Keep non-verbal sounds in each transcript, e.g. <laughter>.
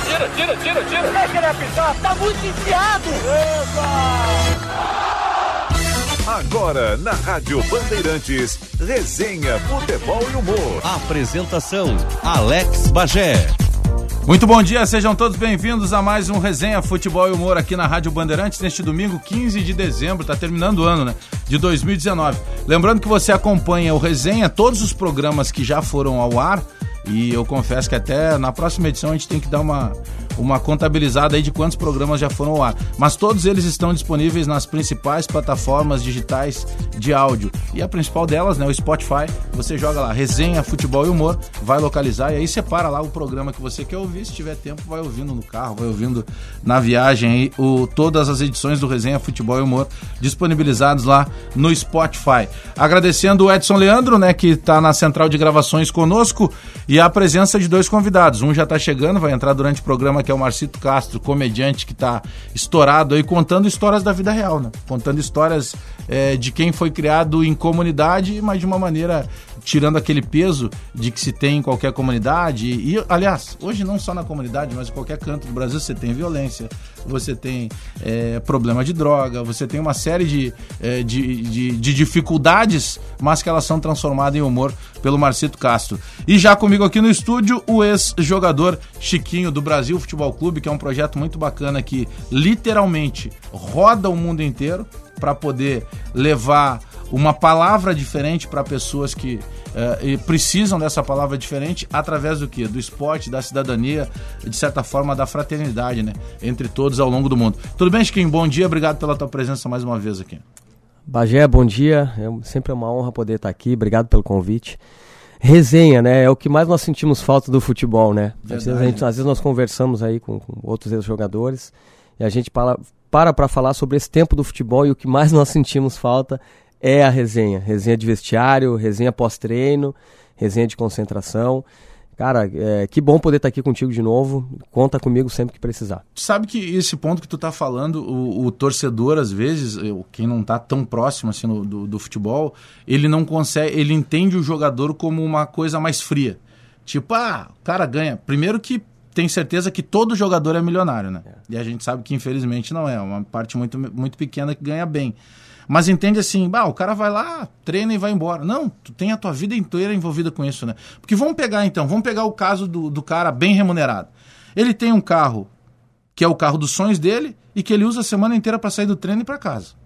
Tira, tira, tira, tira. Deixa ele apitar, tá muito enfiado. Agora, na Rádio Bandeirantes, resenha, futebol e humor. Apresentação, Alex Bagé. Muito bom dia, sejam todos bem-vindos a mais um Resenha Futebol e Humor aqui na Rádio Bandeirantes neste domingo 15 de dezembro, tá terminando o ano, né? De 2019. Lembrando que você acompanha o Resenha, todos os programas que já foram ao ar e eu confesso que até na próxima edição a gente tem que dar uma, uma contabilizada aí de quantos programas já foram ao ar. Mas todos eles estão disponíveis nas principais plataformas digitais de áudio. E a principal delas, né, o Spotify, você joga lá, resenha, futebol e humor, vai localizar e aí separa lá o programa que você quer ouvir. Se tiver tempo, vai ouvindo no carro, vai ouvindo na viagem aí, o, todas as edições do Resenha Futebol e Humor disponibilizados lá no Spotify. Agradecendo o Edson Leandro, né, que está na central de gravações conosco e a presença de dois convidados. Um já está chegando, vai entrar durante o programa, é o Marcito Castro, comediante que está estourado aí, contando histórias da vida real, né? Contando histórias é, de quem foi criado em comunidade, mas de uma maneira tirando aquele peso de que se tem em qualquer comunidade. E, aliás, hoje não só na comunidade, mas em qualquer canto do Brasil você tem violência, você tem é, problema de droga, você tem uma série de, é, de, de, de, dificuldades, mas que elas são transformadas em humor pelo Marcito Castro. E já comigo aqui no estúdio, o ex-jogador Chiquinho do Brasil Futebol Clube, que é um projeto muito bacana que literalmente roda o mundo inteiro para poder levar uma palavra diferente para pessoas que uh, precisam dessa palavra diferente através do que? Do esporte, da cidadania, de certa forma da fraternidade, né? Entre todos ao longo do mundo. Tudo bem, Chiquinho? Bom dia, obrigado pela tua presença mais uma vez aqui. Bagé, bom dia. É sempre uma honra poder estar aqui. Obrigado pelo convite. Resenha, né? É o que mais nós sentimos falta do futebol, né? Às vezes, gente, às vezes, nós conversamos aí com, com outros ex-jogadores e a gente para para falar sobre esse tempo do futebol e o que mais nós sentimos falta é a resenha. Resenha de vestiário, resenha pós-treino, resenha de concentração. Cara, é, que bom poder estar aqui contigo de novo. Conta comigo sempre que precisar. Sabe que esse ponto que tu tá falando, o, o torcedor, às vezes, quem não tá tão próximo assim no, do, do, futebol, ele não consegue, ele entende o jogador como uma coisa mais fria. Tipo, ah, o cara ganha. Primeiro que tem certeza que todo jogador é milionário, né? É. E a gente sabe que infelizmente não é. Uma parte muito, muito pequena que ganha bem. Mas entende assim, o cara vai lá, treina e vai embora. Não, tu tem a tua vida inteira envolvida com isso, né? Porque vamos pegar então, vamos pegar o caso do, do cara bem remunerado. Ele tem um carro que é o carro dos sonhos dele e que ele usa a semana inteira para sair do treino e para casa.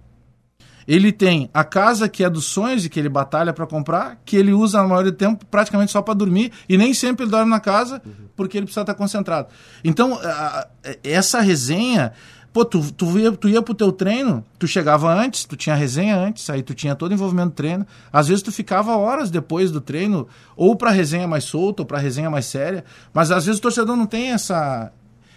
Ele tem a casa que é dos sonhos e que ele batalha para comprar, que ele usa a maioria do tempo praticamente só para dormir e nem sempre ele dorme na casa porque ele precisa estar concentrado. Então, a, essa resenha Pô, tu, tu, ia, tu ia pro teu treino, tu chegava antes, tu tinha resenha antes, aí tu tinha todo o envolvimento do treino. Às vezes tu ficava horas depois do treino, ou pra resenha mais solta, ou pra resenha mais séria. Mas às vezes o torcedor não tem essa.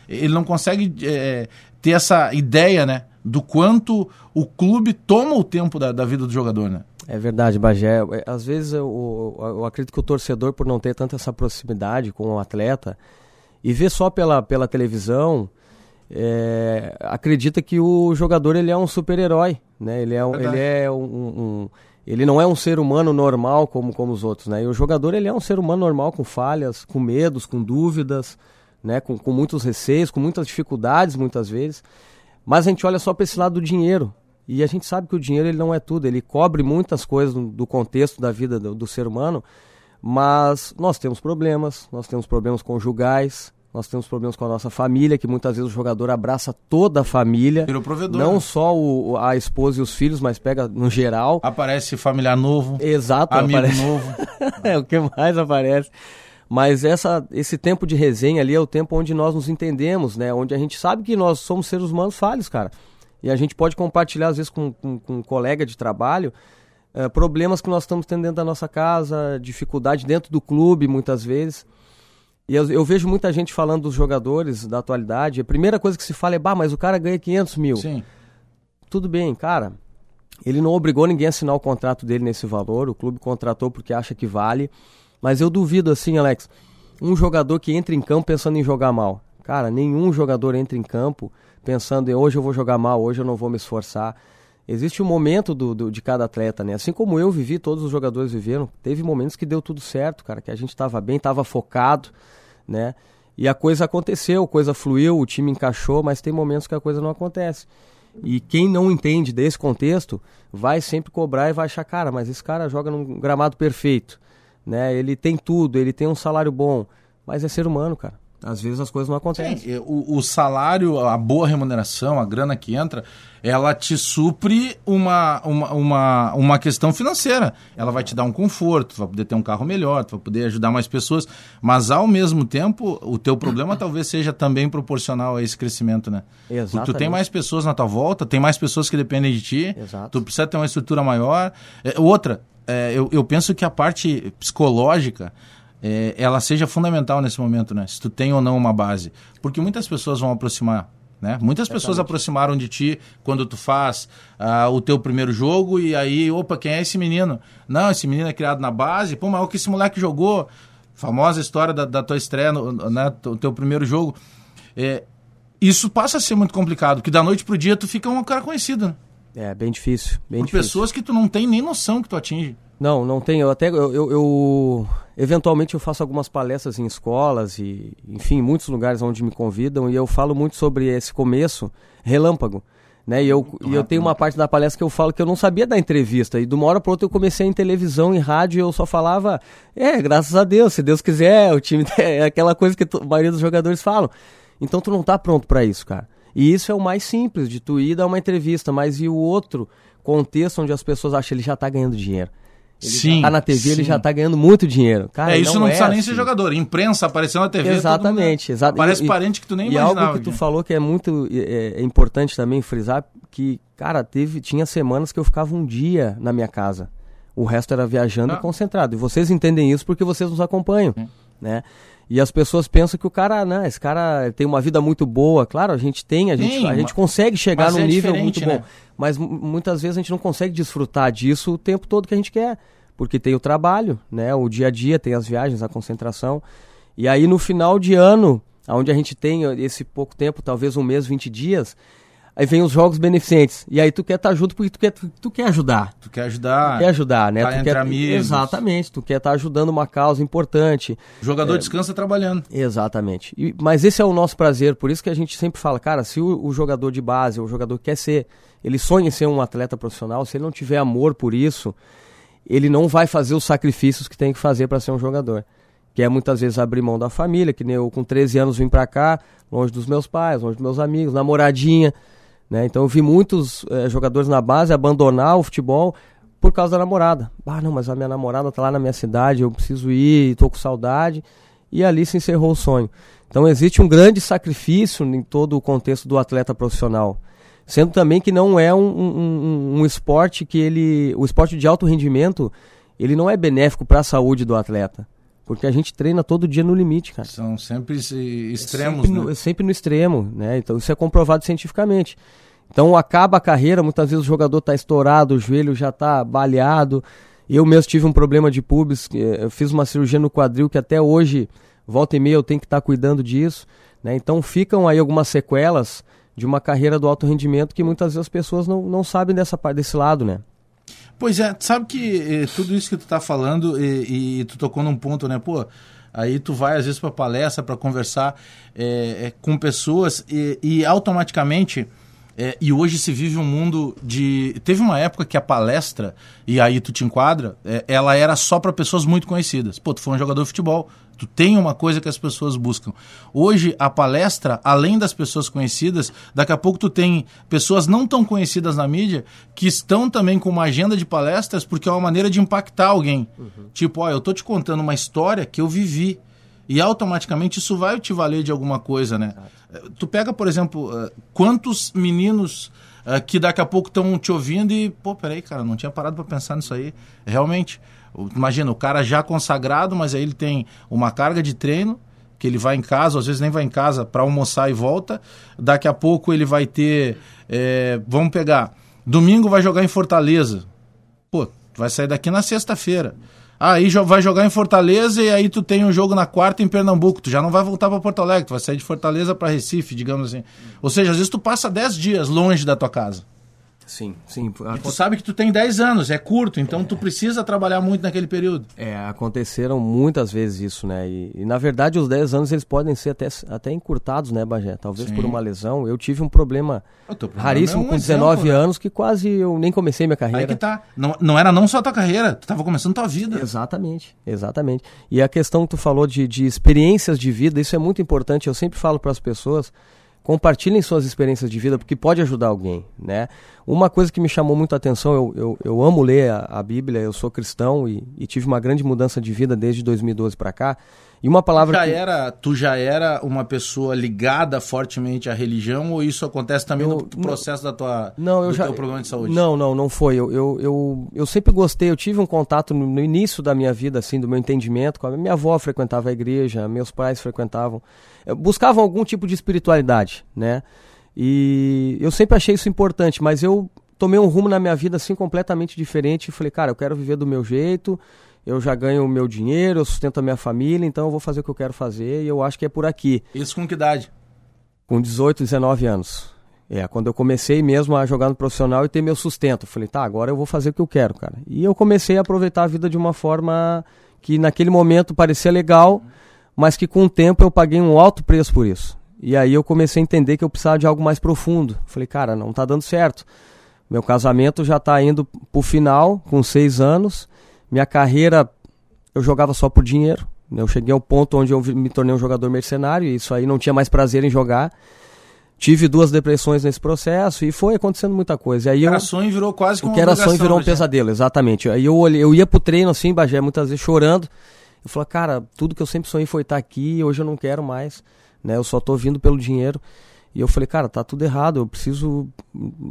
Ele não consegue é, ter essa ideia, né? Do quanto o clube toma o tempo da, da vida do jogador, né? É verdade, Bagé. É, às vezes eu, eu, acredito que o torcedor, por não ter tanta essa proximidade com o atleta, e ver só pela, pela televisão, é, acredita que o jogador ele é um super-herói, né? Ele é, um, ele é um, um, ele não é um ser humano normal como, como os outros, né? E o jogador ele é um ser humano normal com falhas, com medos, com dúvidas, né? Com, com muitos receios, com muitas dificuldades muitas vezes. Mas a gente olha só para esse lado do dinheiro e a gente sabe que o dinheiro ele não é tudo, ele cobre muitas coisas do, contexto da vida do, do ser humano. Mas nós temos problemas, nós temos problemas conjugais, nós temos problemas com a nossa família, que muitas vezes o jogador abraça toda a família. Vira o provedor. Não né? só o, a esposa e os filhos, mas pega no geral. Aparece familiar novo. Exato, amigo aparece... novo. <laughs> é o que mais aparece. Mas essa, esse tempo de resenha ali é o tempo onde nós nos entendemos, né? Onde a gente sabe que nós somos seres humanos falhos, cara. E a gente pode compartilhar, às vezes, com, com, com um colega de trabalho, uh, problemas que nós estamos tendo dentro da nossa casa, dificuldade dentro do clube, muitas vezes. E eu, eu, vejo muita gente falando dos jogadores da atualidade. A primeira coisa que se fala é, bah, mas o cara ganha 500 mil. Sim. Tudo bem, cara. Ele não obrigou ninguém a assinar o contrato dele nesse valor. O clube contratou porque acha que vale. Mas eu duvido, assim, Alex, um jogador que entra em campo pensando em jogar mal. Cara, nenhum jogador entra em campo pensando em hoje eu vou jogar mal, hoje eu não vou me esforçar. Existe um momento do, do, de cada atleta, né? Assim como eu vivi, todos os jogadores viveram. Teve momentos que deu tudo certo, cara, que a gente estava bem, estava focado né? E a coisa aconteceu, a coisa fluiu, o time encaixou, mas tem momentos que a coisa não acontece. E quem não entende desse contexto vai sempre cobrar e vai achar, cara, mas esse cara joga num gramado perfeito, né? Ele tem tudo, ele tem um salário bom, mas é ser humano, cara. Às vezes as coisas não acontecem. Sim, o, o, salário, a boa remuneração, a grana que entra, ela te supre uma, uma, uma, uma questão financeira. Ela vai te dar um conforto, tu vai poder ter um carro melhor, tu vai poder ajudar mais pessoas, mas ao mesmo tempo, o teu problema <coughs> talvez seja também proporcional a esse crescimento, né? Exatamente. Porque tu tem mais pessoas na tua volta, tem mais pessoas que dependem de ti, Exato. tu precisa ter uma estrutura maior. É, outra, é, eu, eu penso que a parte psicológica é, ela seja fundamental nesse momento, né? Se tu tem ou não uma base. Porque muitas pessoas vão aproximar. Né? Muitas Exatamente. pessoas aproximaram de ti quando tu faz uh, o teu primeiro jogo e aí, opa, quem é esse menino? Não, esse menino é criado na base. Pô, mas o que esse moleque jogou? Famosa história da, da tua estreia, no, né? O teu primeiro jogo. É, isso passa a ser muito complicado, porque da noite pro dia tu fica um cara conhecido. Né? É, bem difícil. Bem Por difícil. pessoas que tu não tem nem noção que tu atinge. Não, não tenho. Eu até eu, eu, eu, eventualmente eu faço algumas palestras em escolas e, enfim, muitos lugares onde me convidam e eu falo muito sobre esse começo relâmpago, né? E eu, e eu tenho uma parte da palestra que eu falo que eu não sabia da entrevista e de uma hora para outra eu comecei em televisão, em rádio e eu só falava, é, graças a Deus, se Deus quiser, o time <laughs> é aquela coisa que a maioria dos jogadores falam. Então tu não tá pronto para isso, cara. E isso é o mais simples de tu ir dar uma entrevista, mas e o outro contexto onde as pessoas acham que ele já tá ganhando dinheiro? Ele sim, tá na TV, sim. ele já tá ganhando muito dinheiro. Cara, é, isso não, não precisa é nem assim. ser jogador. Imprensa apareceu na TV. Exatamente. Exa Parece e, parente que tu nem e imaginava. algo que tu falou que é muito é, é importante também frisar, que, cara, teve, tinha semanas que eu ficava um dia na minha casa. O resto era viajando Ah. e concentrado. E vocês entendem isso porque vocês nos acompanham, né? E as pessoas pensam que o cara, né, esse cara tem uma vida muito boa. Claro, a gente tem, a gente, Tem, a gente consegue chegar num é nível muito bom. né? Mas mu- muitas vezes a gente não consegue desfrutar disso o tempo todo que a gente quer. Porque tem o trabalho, né, o dia a dia, tem as viagens, a concentração. E aí no final de ano, onde a gente tem esse pouco tempo, talvez um mês, 20 dias, aí vem os jogos beneficentes. E aí tu quer estar junto porque tu quer, tu, tu quer ajudar. Tu quer ajudar. Tu quer ajudar, né? tá tu entre quer, amigos. Exatamente, tu quer estar ajudando uma causa importante. O jogador descansa trabalhando. Exatamente. E- mas esse é o nosso prazer, por isso que a gente sempre fala, cara, se o, o jogador de base, o jogador quer ser, ele sonha em ser um atleta profissional, se ele não tiver amor por isso, ele não vai fazer os sacrifícios que tem que fazer para ser um jogador. Que é muitas vezes abrir mão da família, que nem eu com 13 anos vim para cá, longe dos meus pais, longe dos meus amigos, namoradinha, né? Então eu vi muitos eh, jogadores na base abandonar o futebol por causa da namorada. Ah, não, mas a minha namorada tá lá na minha cidade, eu preciso ir, tô com saudade. E ali se encerrou o sonho. Então existe um grande sacrifício em todo o contexto do atleta profissional. Sendo também que não é um, um, um- um esporte que ele. O esporte de alto rendimento, ele não é benéfico para a saúde do atleta. Porque a gente treina todo dia no limite, cara. São sempre esse- extremos, sempre, no, né? sempre no extremo, né? Então isso é comprovado cientificamente. Então acaba a carreira, muitas vezes o jogador está estourado, o joelho já está baleado. Eu mesmo tive um problema de pubis, eh, eu fiz uma cirurgia no quadril que até hoje, volta e meia, eu tenho que estar cuidando disso. Né? Então ficam aí algumas sequelas de uma carreira do alto rendimento que muitas vezes as pessoas não, não sabem dessa, desse lado, né? Pois é, sabe que eh, tudo isso que tu tá falando e, e tu tocou num ponto, né? Pô, aí tu vai às vezes para palestra para conversar eh, eh, com pessoas e, e automaticamente e hoje se vive um mundo de teve uma época que a palestra e aí tu te enquadra, ela era só para pessoas muito conhecidas. Pô, tu foi um jogador de futebol, tu tem uma coisa que as pessoas buscam. Hoje a palestra, além das pessoas conhecidas, daqui a pouco tu tem pessoas não tão conhecidas na mídia que estão também com uma agenda de palestras porque é uma maneira de impactar alguém. Tipo, ó, eu tô te contando uma história que eu vivi. E automaticamente isso vai te valer de alguma coisa, né? Eh, Tu pega, por exemplo, eh, quantos meninos eh, que daqui a pouco estão te ouvindo e, pô, peraí, cara, não tinha parado para pensar nisso aí. Realmente, imagina, o cara já consagrado, mas aí ele tem uma carga de treino, que ele vai em casa, às vezes nem vai em casa para almoçar e volta. Daqui a pouco ele vai ter, eh, vamos pegar, domingo vai jogar em Fortaleza. Pô, vai sair daqui na sexta-feira. Aí jo- vai jogar em Fortaleza e aí tu tem um jogo na quarta em Pernambuco. Tu já não vai voltar para Porto Alegre, tu vai sair de Fortaleza para Recife, digamos assim. Ou seja, às vezes tu passa 10 dias longe da tua casa. Sim, sim. E tu sabe que tu tem 10 anos, é curto, então é. tu precisa trabalhar muito naquele período. É, aconteceram muitas vezes isso, né? E, e, na verdade os 10 anos eles podem ser até, até encurtados, né, Bagé? Talvez sim. por uma lesão. Eu tive um problema, problema raríssimo é um com 19 exemplo, né? anos que quase eu nem comecei minha carreira. Aí que tá. Não, não era não só a tua carreira, tu estava começando tua vida. Exatamente, exatamente. E a questão que tu falou de, de experiências de vida, isso é muito importante. Eu sempre falo para as pessoas compartilhem suas experiências de vida, porque pode ajudar alguém, né? Uma coisa que me chamou muito a atenção, eu, eu, eu amo ler a, a, Bíblia, eu sou cristão e, e, tive uma grande mudança de vida desde 2012 para cá, e uma palavra. Tu já, que... era, tu já era uma pessoa ligada fortemente à religião ou isso acontece também eu, no processo não, da tua, não, eu do já, teu problema de saúde? Não, não, não foi. Eu, eu, eu, eu sempre gostei, eu tive um contato no, no, início da minha vida, assim, do meu entendimento. Com a minha avó frequentava a igreja, meus pais frequentavam. Buscavam algum tipo de espiritualidade, né? E eu sempre achei isso importante, mas eu tomei um rumo na minha vida assim completamente diferente e falei, cara, eu quero viver do meu jeito eu já ganho o meu dinheiro, eu sustento a minha família, então eu vou fazer o que eu quero fazer e eu acho que é por aqui. Isso com que idade? Com 18, 19 anos. É, quando eu comecei mesmo a jogar no profissional e ter meu sustento. Falei, tá, agora eu vou fazer o que eu quero, cara. E eu comecei a aproveitar a vida de uma forma que naquele momento parecia legal, mas que com o tempo eu paguei um alto preço por isso. E aí eu comecei a entender que eu precisava de algo mais profundo. Falei, cara, não tá dando certo. Meu casamento já tá indo pro final, com seis anos. Minha carreira, eu jogava só por dinheiro. Eu cheguei ao ponto onde eu me tornei um jogador mercenário e isso aí não tinha mais prazer em jogar. Tive duas depressões nesse processo e foi acontecendo muita coisa. aí o que era sonho virou quase como O que era sonho virou um pesadelo, exatamente. Aí eu, olhei, eu ia pro treino assim, Bagé, muitas vezes chorando. Eu falei, cara, tudo que eu sempre sonhei foi estar aqui e hoje eu não quero mais. Né? Eu só tô vindo pelo dinheiro. E eu falei, cara, tá tudo errado, eu preciso,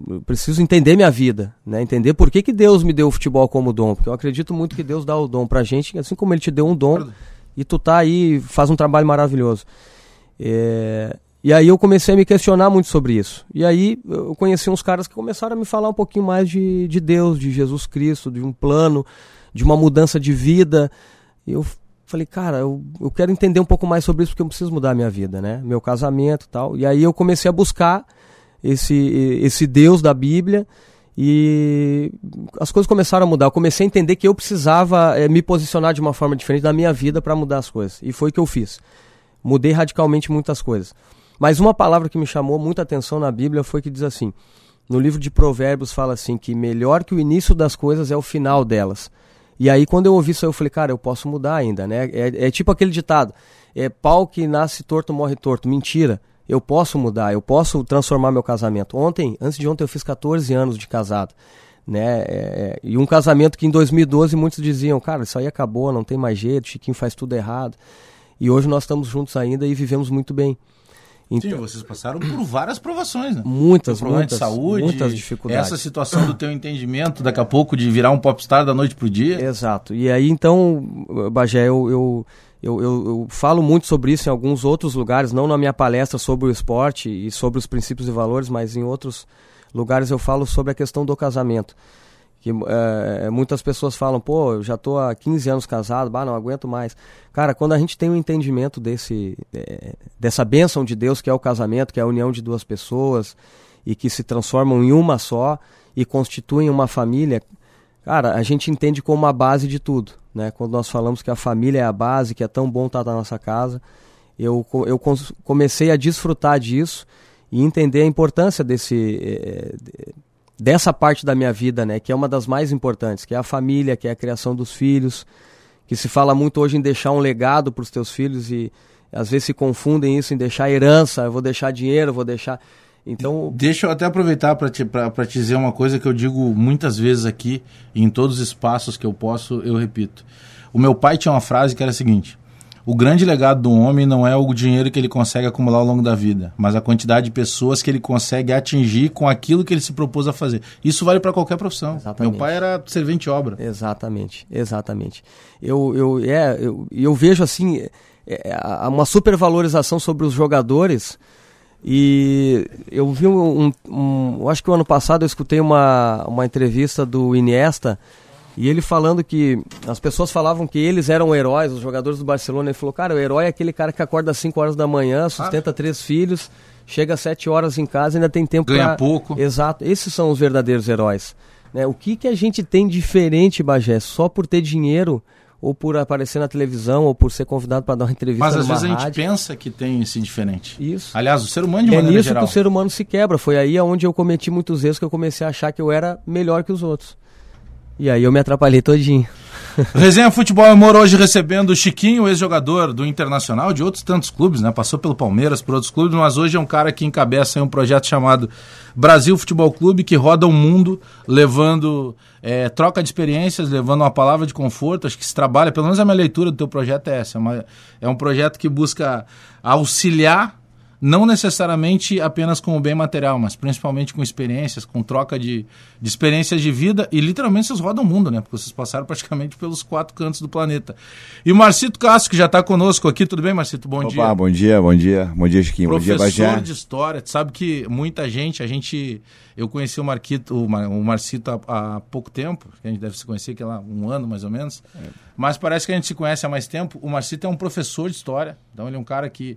eu preciso entender minha vida, né? Entender por que, que Deus me deu o futebol como dom. Porque eu acredito muito que Deus dá o dom pra gente, assim como Ele te deu um dom, e tu tá aí, faz um trabalho maravilhoso. É... E aí eu comecei a me questionar muito sobre isso. E aí eu conheci uns caras que começaram a me falar um pouquinho mais de, de Deus, de Jesus Cristo, de um plano, de uma mudança de vida. E eu falei, cara, eu, eu quero entender um pouco mais sobre isso porque eu preciso mudar a minha vida, né? Meu casamento e tal. E aí eu comecei a buscar esse, esse Deus da Bíblia e as coisas começaram a mudar. Eu comecei a entender que eu precisava é, me posicionar de uma forma diferente na minha vida para mudar as coisas. E foi o que eu fiz. Mudei radicalmente muitas coisas. Mas uma palavra que me chamou muita atenção na Bíblia foi que diz assim: no livro de Provérbios fala assim que melhor que o início das coisas é o final delas. E aí, quando eu ouvi isso, eu falei, cara, eu posso mudar ainda, né? É, é tipo aquele ditado: é pau que nasce torto, morre torto. Mentira. Eu posso mudar, eu posso transformar meu casamento. Ontem, antes de ontem, eu fiz 14 anos de casado. Né? É, é, e um casamento que em 2012 muitos diziam, cara, isso aí acabou, não tem mais jeito, Chiquinho faz tudo errado. E hoje nós estamos juntos ainda e vivemos muito bem. Então, Sim, vocês passaram por várias provações, né? Muitas, muitas. de saúde, muitas dificuldades. Essa situação do teu entendimento, daqui a pouco, de virar um popstar da noite pro dia. Exato. E aí, então, Bagé, eu, eu, eu, eu falo muito sobre isso em alguns outros lugares, não na minha palestra sobre o esporte e sobre os princípios e valores, mas em outros lugares eu falo sobre a questão do casamento que é, muitas pessoas falam, pô, eu já estou há 15 anos casado, bah, não aguento mais. Cara, quando a gente tem um entendimento desse, é, dessa bênção de Deus que é o casamento, que é a união de duas pessoas e que se transformam em uma só e constituem uma família, cara, a gente entende como a base de tudo, né? Quando nós falamos que a família é a base, que é tão bom estar na nossa casa, eu, eu comecei a desfrutar disso e entender a importância desse é, dessa parte da minha vida, né, que é uma das mais importantes, que é a família, que é a criação dos filhos, que se fala muito hoje em deixar um legado para os teus filhos e às vezes se confundem isso em deixar herança, eu vou deixar dinheiro, vou deixar então, deixa eu até aproveitar para te, te dizer uma coisa que eu digo muitas vezes aqui, em todos os espaços que eu posso, eu repito. O meu pai tinha uma frase que era a seguinte: o grande legado do homem não é o dinheiro que ele consegue acumular ao longo da vida, mas a quantidade de pessoas que ele consegue atingir com aquilo que ele se propôs a fazer. Isso vale para qualquer profissão. Exatamente. Meu pai era servente obra. Exatamente, exatamente. Eu, eu, é, eu, eu vejo assim é, é uma supervalorização sobre os jogadores. E eu vi um, um, um, Acho que o ano passado eu escutei uma, uma entrevista do Iniesta e ele falando que as pessoas falavam que eles eram heróis, os jogadores do Barcelona. Ele falou, cara, o herói é aquele cara que acorda às 5 horas da manhã, sustenta ah. três filhos, chega às 7 horas em casa e ainda tem tempo Ganha pra... pouco. Exato, esses são os verdadeiros heróis. Né? O que, que a gente tem diferente, Bagé? Só por ter dinheiro ou por aparecer na televisão, ou por ser convidado para dar uma entrevista Mas às vezes a gente rádio. pensa que tem esse diferente. Isso. Aliás, o ser humano de É maneira nisso geral. que o ser humano se quebra. Foi aí onde eu cometi muitos erros que eu comecei a achar que eu era melhor que os outros. E aí eu me atrapalhei todinho. <laughs> Resenha Futebol Humor hoje recebendo o Chiquinho, ex-jogador do Internacional, de outros tantos clubes, né? Passou pelo Palmeiras, por outros clubes, mas hoje é um cara que encabeça um projeto chamado Brasil Futebol Clube, que roda o mundo levando é, troca de experiências, levando uma palavra de conforto. Acho que se trabalha, pelo menos a minha leitura do teu projeto é essa. É, uma- é um projeto que busca auxiliar não necessariamente apenas com o bem material, mas principalmente com experiências, com troca de, de experiências de vida e literalmente vocês rodam o mundo, né? Porque vocês passaram praticamente pelos quatro cantos do planeta. E o Marcito Castro, que já está conosco aqui, tudo bem, Marcito? Bom Opa, dia. bom dia, bom dia, bom dia, Chiquinho, bom dia, Professor de história, tu sabe que muita gente, a gente, eu conheci o Marquito, o, Mar, o Marcito há, há pouco tempo, a gente deve se conhecer que é lá um ano mais ou menos, mas parece que a gente se conhece há mais tempo. O Marcito é um professor de história, então ele é um cara que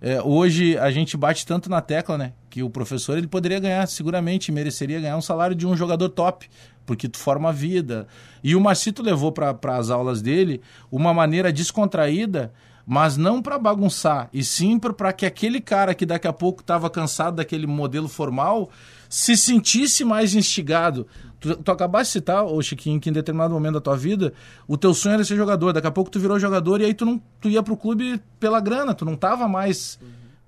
é, hoje a gente bate tanto na tecla, né, que o professor ele poderia ganhar, seguramente mereceria ganhar um salário de um jogador top, porque tu forma a vida. E o Marcito levou para as aulas dele uma maneira descontraída mas não para bagunçar, e sim para que aquele cara que daqui a pouco estava cansado daquele modelo formal se sentisse mais instigado. Tu, tu acabaste de citar, ô Chiquinho, que em determinado momento da tua vida, o teu sonho era ser jogador, daqui a pouco tu virou jogador e aí tu, não, tu ia pro clube pela grana, tu não tava mais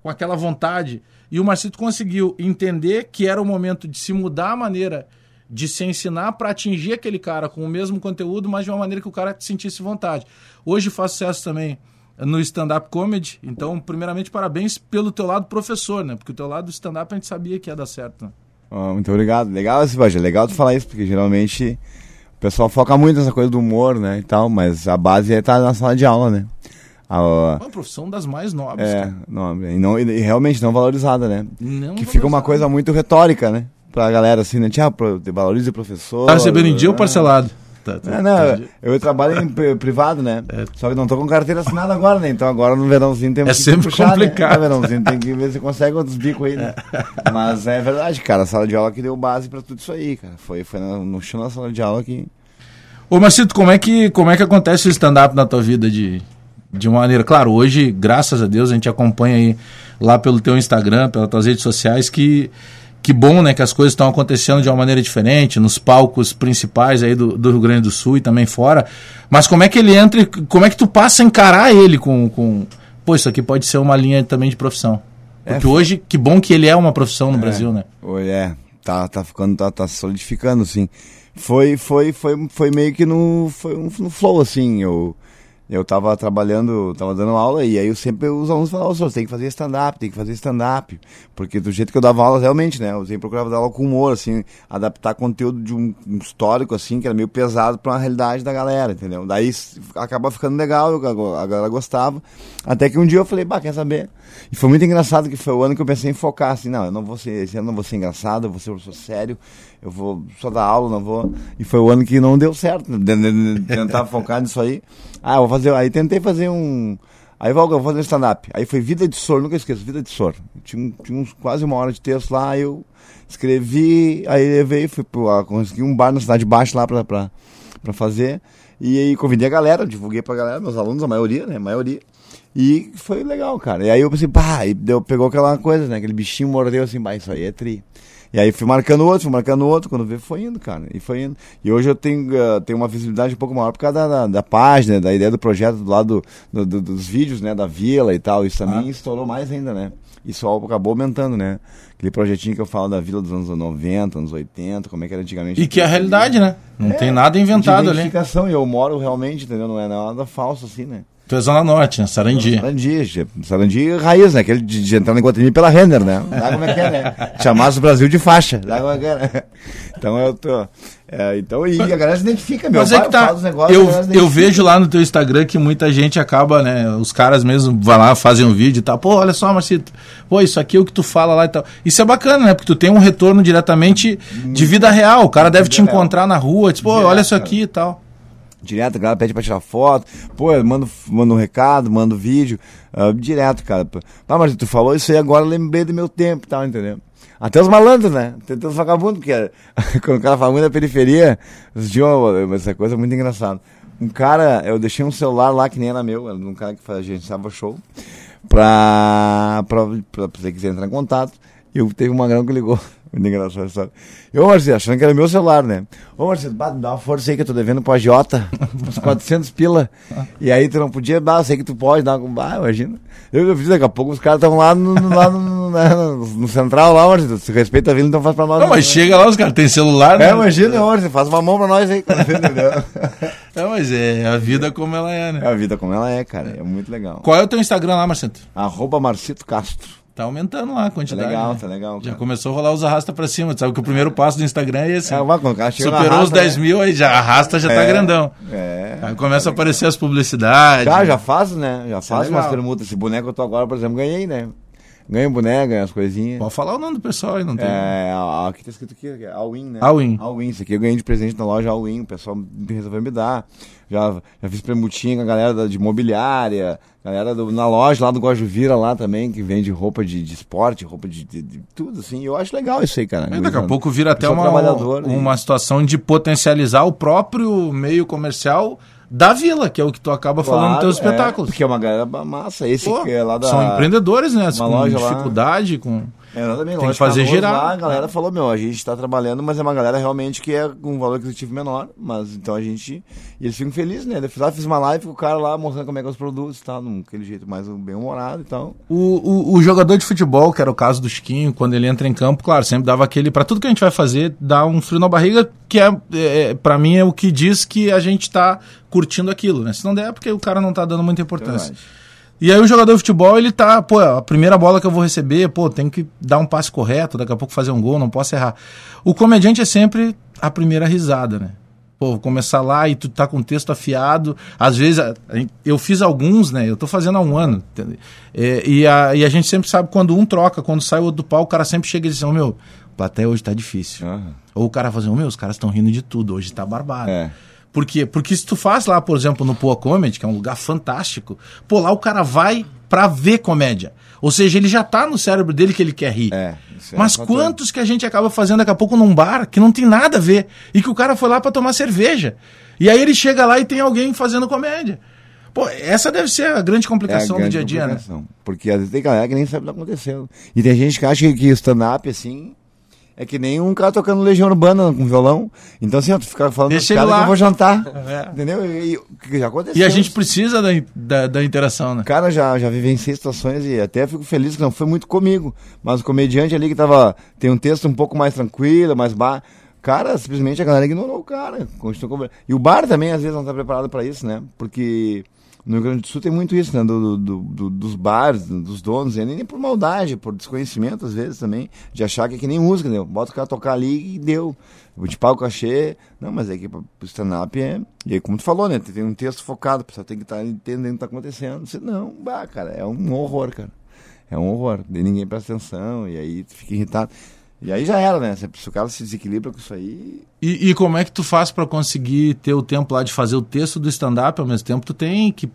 com aquela vontade. E o Marcito conseguiu entender que era o momento de se mudar a maneira de se ensinar para atingir aquele cara com o mesmo conteúdo, mas de uma maneira que o cara sentisse vontade. Hoje faz sucesso também no stand-up comedy, então, primeiramente, parabéns pelo teu lado professor, né? Porque o teu lado do stand-up a gente sabia que ia dar certo. Né? Ó, muito obrigado. Legal esse Bagé, legal tu falar isso, porque geralmente o pessoal foca muito nessa coisa do humor, né, e tal, mas a base é estar na sala de aula, né. A- Uma profissão das mais nobres. é, cara. não, e, não, e realmente não valorizada, né. Não que fica uma coisa muito retórica, né, pra galera assim, né, tia, pro- valorize o professor. Tá recebendo em dia ou né. parcelado? Tá, tá, É, não, tá- eu trabalho em pri- privado, né? Só que não tô com carteira assinada agora, né? Então agora no verãozinho tem É sempre complicado. Né? No verãozinho tem que ver se consegue outros bicos aí, né? Mas é verdade, cara. A sala de aula que deu base pra tudo isso aí, cara. Foi, foi no, no chão da sala de aula que. Ô Marcito, como é que, como é que acontece o stand-up na tua vida de, de uma maneira? Claro, hoje, graças a Deus, a gente acompanha aí lá pelo teu Instagram, pelas tuas redes sociais, que, que bom, né, que as coisas estão acontecendo de uma maneira diferente, nos palcos principais aí do, do Rio Grande do Sul e também fora. Mas como é que ele entra e como é que tu passa a encarar ele com, com... Pô, isso aqui pode ser uma linha também de profissão. É, Porque hoje, que bom que ele é uma profissão no Brasil, né? Oi, é, tá, tá ficando, tá, tá solidificando, assim. Foi, foi, foi, foi meio que no, foi um- no flow, assim. Eu, eu tava trabalhando, tava dando aula e aí eu sempre os alunos falavam, "Ô, você tem que fazer stand-up, tem que fazer stand-up. Porque do jeito que eu dava aula, realmente, né? Eu sempre procurava dar aula com humor, assim, adaptar conteúdo de um, um histórico, assim, que era meio pesado pra uma realidade da galera, entendeu? Daí acaba ficando legal, a galera gostava. Até que um dia eu falei, bah, quer saber? E foi muito engraçado que foi o ano que eu pensei em focar, assim, não, eu não vou ser, esse ano eu não vou ser engraçado, eu vou ser professor sério, eu vou só dar aula, não vou. E foi o ano que não deu certo, <laughs> tentar focar nisso aí. Ah, vou fazer, aí tentei fazer um. Aí eu vou fazer um stand-up. Aí foi Vida de Sor, nunca esqueço, Vida de Sor. Tinha, tinha uns, quase uma hora de texto lá, eu escrevi, aí levei, fui pro, ah, consegui um bar na Cidade Baixa lá pra, pra, pra fazer. E aí convidei a galera, divulguei pra galera, meus alunos, a maioria, né? A maioria. E foi legal, cara. E aí eu pensei, pá, e deu, pegou aquela coisa, né? Aquele bichinho mordeu assim, bah, isso aí é tri. E aí fui marcando outro, fui marcando outro, quando vê foi indo, cara. E foi indo. E hoje eu tenho, eh, tenho uma visibilidade um pouco maior por causa da, da, da página, da ideia do projeto do lado do, do- dos vídeos, né? Da vila e tal. Isso também estourou mais ainda, né? Isso acabou aumentando, né? Aquele projetinho que eu falo da vila dos anos 90, anos 80, como é que era antigamente. E que é a realidade, né? Não É, tem nada inventado de ali. identificação, e eu moro realmente, entendeu? Não é nada falso assim, né? Tu é Zona Norte, né? Sarandi. Sarandi, Sarandi raiz, né? Aquele de, de entrar no Guatemi pela Renner, né? Dá como é que é, né? <laughs> Chamasse o Brasil de faixa. Dá como é que é, né? Então eu tô. é, então, e a galera se identifica, meu. Mas é que tá. negócios, Eu, eu vejo lá no teu Instagram que muita gente acaba, né? Os caras mesmo vão lá, fazem um vídeo e tal. Pô, olha só, Marcito. Pô, isso aqui é o que tu fala lá e tal. Isso é bacana, né? Porque tu tem um retorno diretamente de vida real. O cara deve te encontrar na rua, diz, pô, olha isso aqui e tal. Direto, a galera pede pra tirar foto. Pô, eu mando, mando um recado, mando vídeo. ah, direto, cara. Ah, mas tu falou isso aí agora, lembrei do meu tempo e tal, entendeu? Até os malandros, né? Até os vagabundos, porque <laughs> quando o cara fala muito da periferia, os dias, essa coisa é muito engraçada. Um cara, eu deixei um celular lá que nem era meu, era de um cara que fazia, agenciava show, pra, pra, pra, pra você quiser entrar em contato. E eu teve um magrão que ligou. Muito engraçado essa história. E, ô Marcelo, achando que era meu celular, né? Ô Marcelo, bah, dá uma força aí que eu tô devendo pro agiota, <laughs> uns 400 pila. E aí tu não podia, bah, sei que tu pode dar um, bah, imagina. Eu, eu fiz, daqui a pouco os caras estão lá no, no- lá no, né, no, no central lá, Marcelo, se respeita a vida, então faz pra nós. Não, mas chega lá, os caras têm celular, né? É, imagina, ô Marcelo, faz uma mão pra nós aí, entendeu? <laughs> É, mas é a vida como ela é, É né? a vida como ela é, cara, é muito legal. Qual é o teu Instagram lá, Marcento? Arroba Marcito Castro. Tá aumentando lá a Tá quantidade. legal, né? tá legal, Já cara. começou a rolar os arrasta pra cima. Tu sabe que o primeiro passo do Instagram é esse. É, chega na Superou os raça, 10 né? mil, aí já arrasta, já tá É, grandão. É. Aí começa a aparecer as publicidades. Já, já faz, né? Já faz legal. umas permutas. Esse boneco eu tô agora, por exemplo, ganhei, né? Ganhei um boneco, ganhei as coisinhas. Pode falar o nome do pessoal aí, não tem. É, aqui tá escrito aqui, é All-in, né? All-in. All-in, isso aqui eu ganhei de presente na loja All-in, o pessoal resolveu me dar. Já, já fiz premutinha com a galera da, de imobiliária, galera do- na loja lá do Guajuvira lá também, que vende roupa de, de esporte, roupa de, de- de tudo, assim. Eu acho legal isso aí, cara. Aí daqui a pouco vira até uma, né? uma situação de potencializar o próprio meio comercial da vila, que é o que tu acaba falando nos teus Claro, é, espetáculos. porque é uma galera massa. Esse Pô, que é lá da. São empreendedores, né? Com loja lá. dificuldade, com. É, exatamente, Tem loja que fazer girar. Lá, a galera falou, meu, a gente tá trabalhando, mas é uma galera realmente que é com um valor aquisitivo menor. Mas então a gente. E eles ficam felizes, né? Eu fui lá, fiz uma live com o cara lá mostrando como é que é os produtos e tal, daquele jeito mais bem humorado e tal. O, o, o jogador de futebol, que era o caso do Chiquinho, quando ele entra em campo, claro, sempre dava aquele. Pra tudo que a gente vai fazer, dá um frio na barriga, que é, é para mim é o que diz que a gente tá curtindo aquilo, né? Se não der, é porque o cara não tá dando muita importância. Verdade. E aí o jogador de futebol, ele tá, pô, a primeira bola que eu vou receber, pô, tem que dar um passe correto, daqui a pouco fazer um gol, não posso errar. O comediante é sempre a primeira risada, né? Pô, começar lá e tu tá com o texto afiado. Às vezes, eu fiz alguns, né? Eu tô fazendo há um ano. É, e, a, e a gente sempre sabe quando um troca, quando sai o outro do pau, o cara sempre chega e diz assim, ô meu, plateia hoje tá difícil. Aham. Ou o cara fala assim, ô meu, os caras estão rindo de tudo, hoje tá barbado. É. Por quê? Porque se tu faz lá, por exemplo, no Poa Comedy, que é um lugar fantástico, pô, lá o cara vai pra ver comédia. Ou seja, ele já tá no cérebro dele que ele quer rir. É, é Mas fator. quantos que a gente acaba fazendo daqui a pouco num bar que não tem nada a ver e que o cara foi lá pra tomar cerveja. E aí ele chega lá e tem alguém fazendo comédia. Pô, essa deve ser a grande É a complicação do grande dia a dia, né? complicação. Porque às vezes tem galera que nem sabe o que tá acontecendo. E tem gente que acha que- que stand-up, assim, é que nem um cara tocando Legião Urbana com violão. Então, assim, ó, tu fica falando Deixa caras que lá. eu vou jantar. É. Entendeu? E, e o que já aconteceu. E a gente precisa da, da, da interação, né? Cara, já, já vivenciei situações e até fico feliz que não foi muito comigo. Mas o comediante ali que tava. Tem um texto um pouco mais tranquilo, mais bar. Cara, simplesmente a galera ignorou o cara. Continuou E o bar também, às vezes, não tá preparado pra isso, né? Porque no Rio Grande do Sul tem muito isso, né? Do, do- do- dos bares, dos donos, e nem por maldade, por desconhecimento, às vezes, também, de achar que é que nem música, né? Bota o cara tocar ali e deu. Vou te pago o cachê. Não, mas é que pro stand-up é. E aí, como tu falou, né? Tem um texto focado, a pessoa tem que estar entendendo o que tá acontecendo. Você, não, bah, cara, é um horror, cara. É um horror. Daí ninguém presta atenção, e aí tu fica irritado. E aí já era, né? Se, o cara se desequilibra com isso aí. E, e como é que tu faz pra conseguir ter o tempo lá de fazer o texto do stand-up ao mesmo tempo? Tu tem que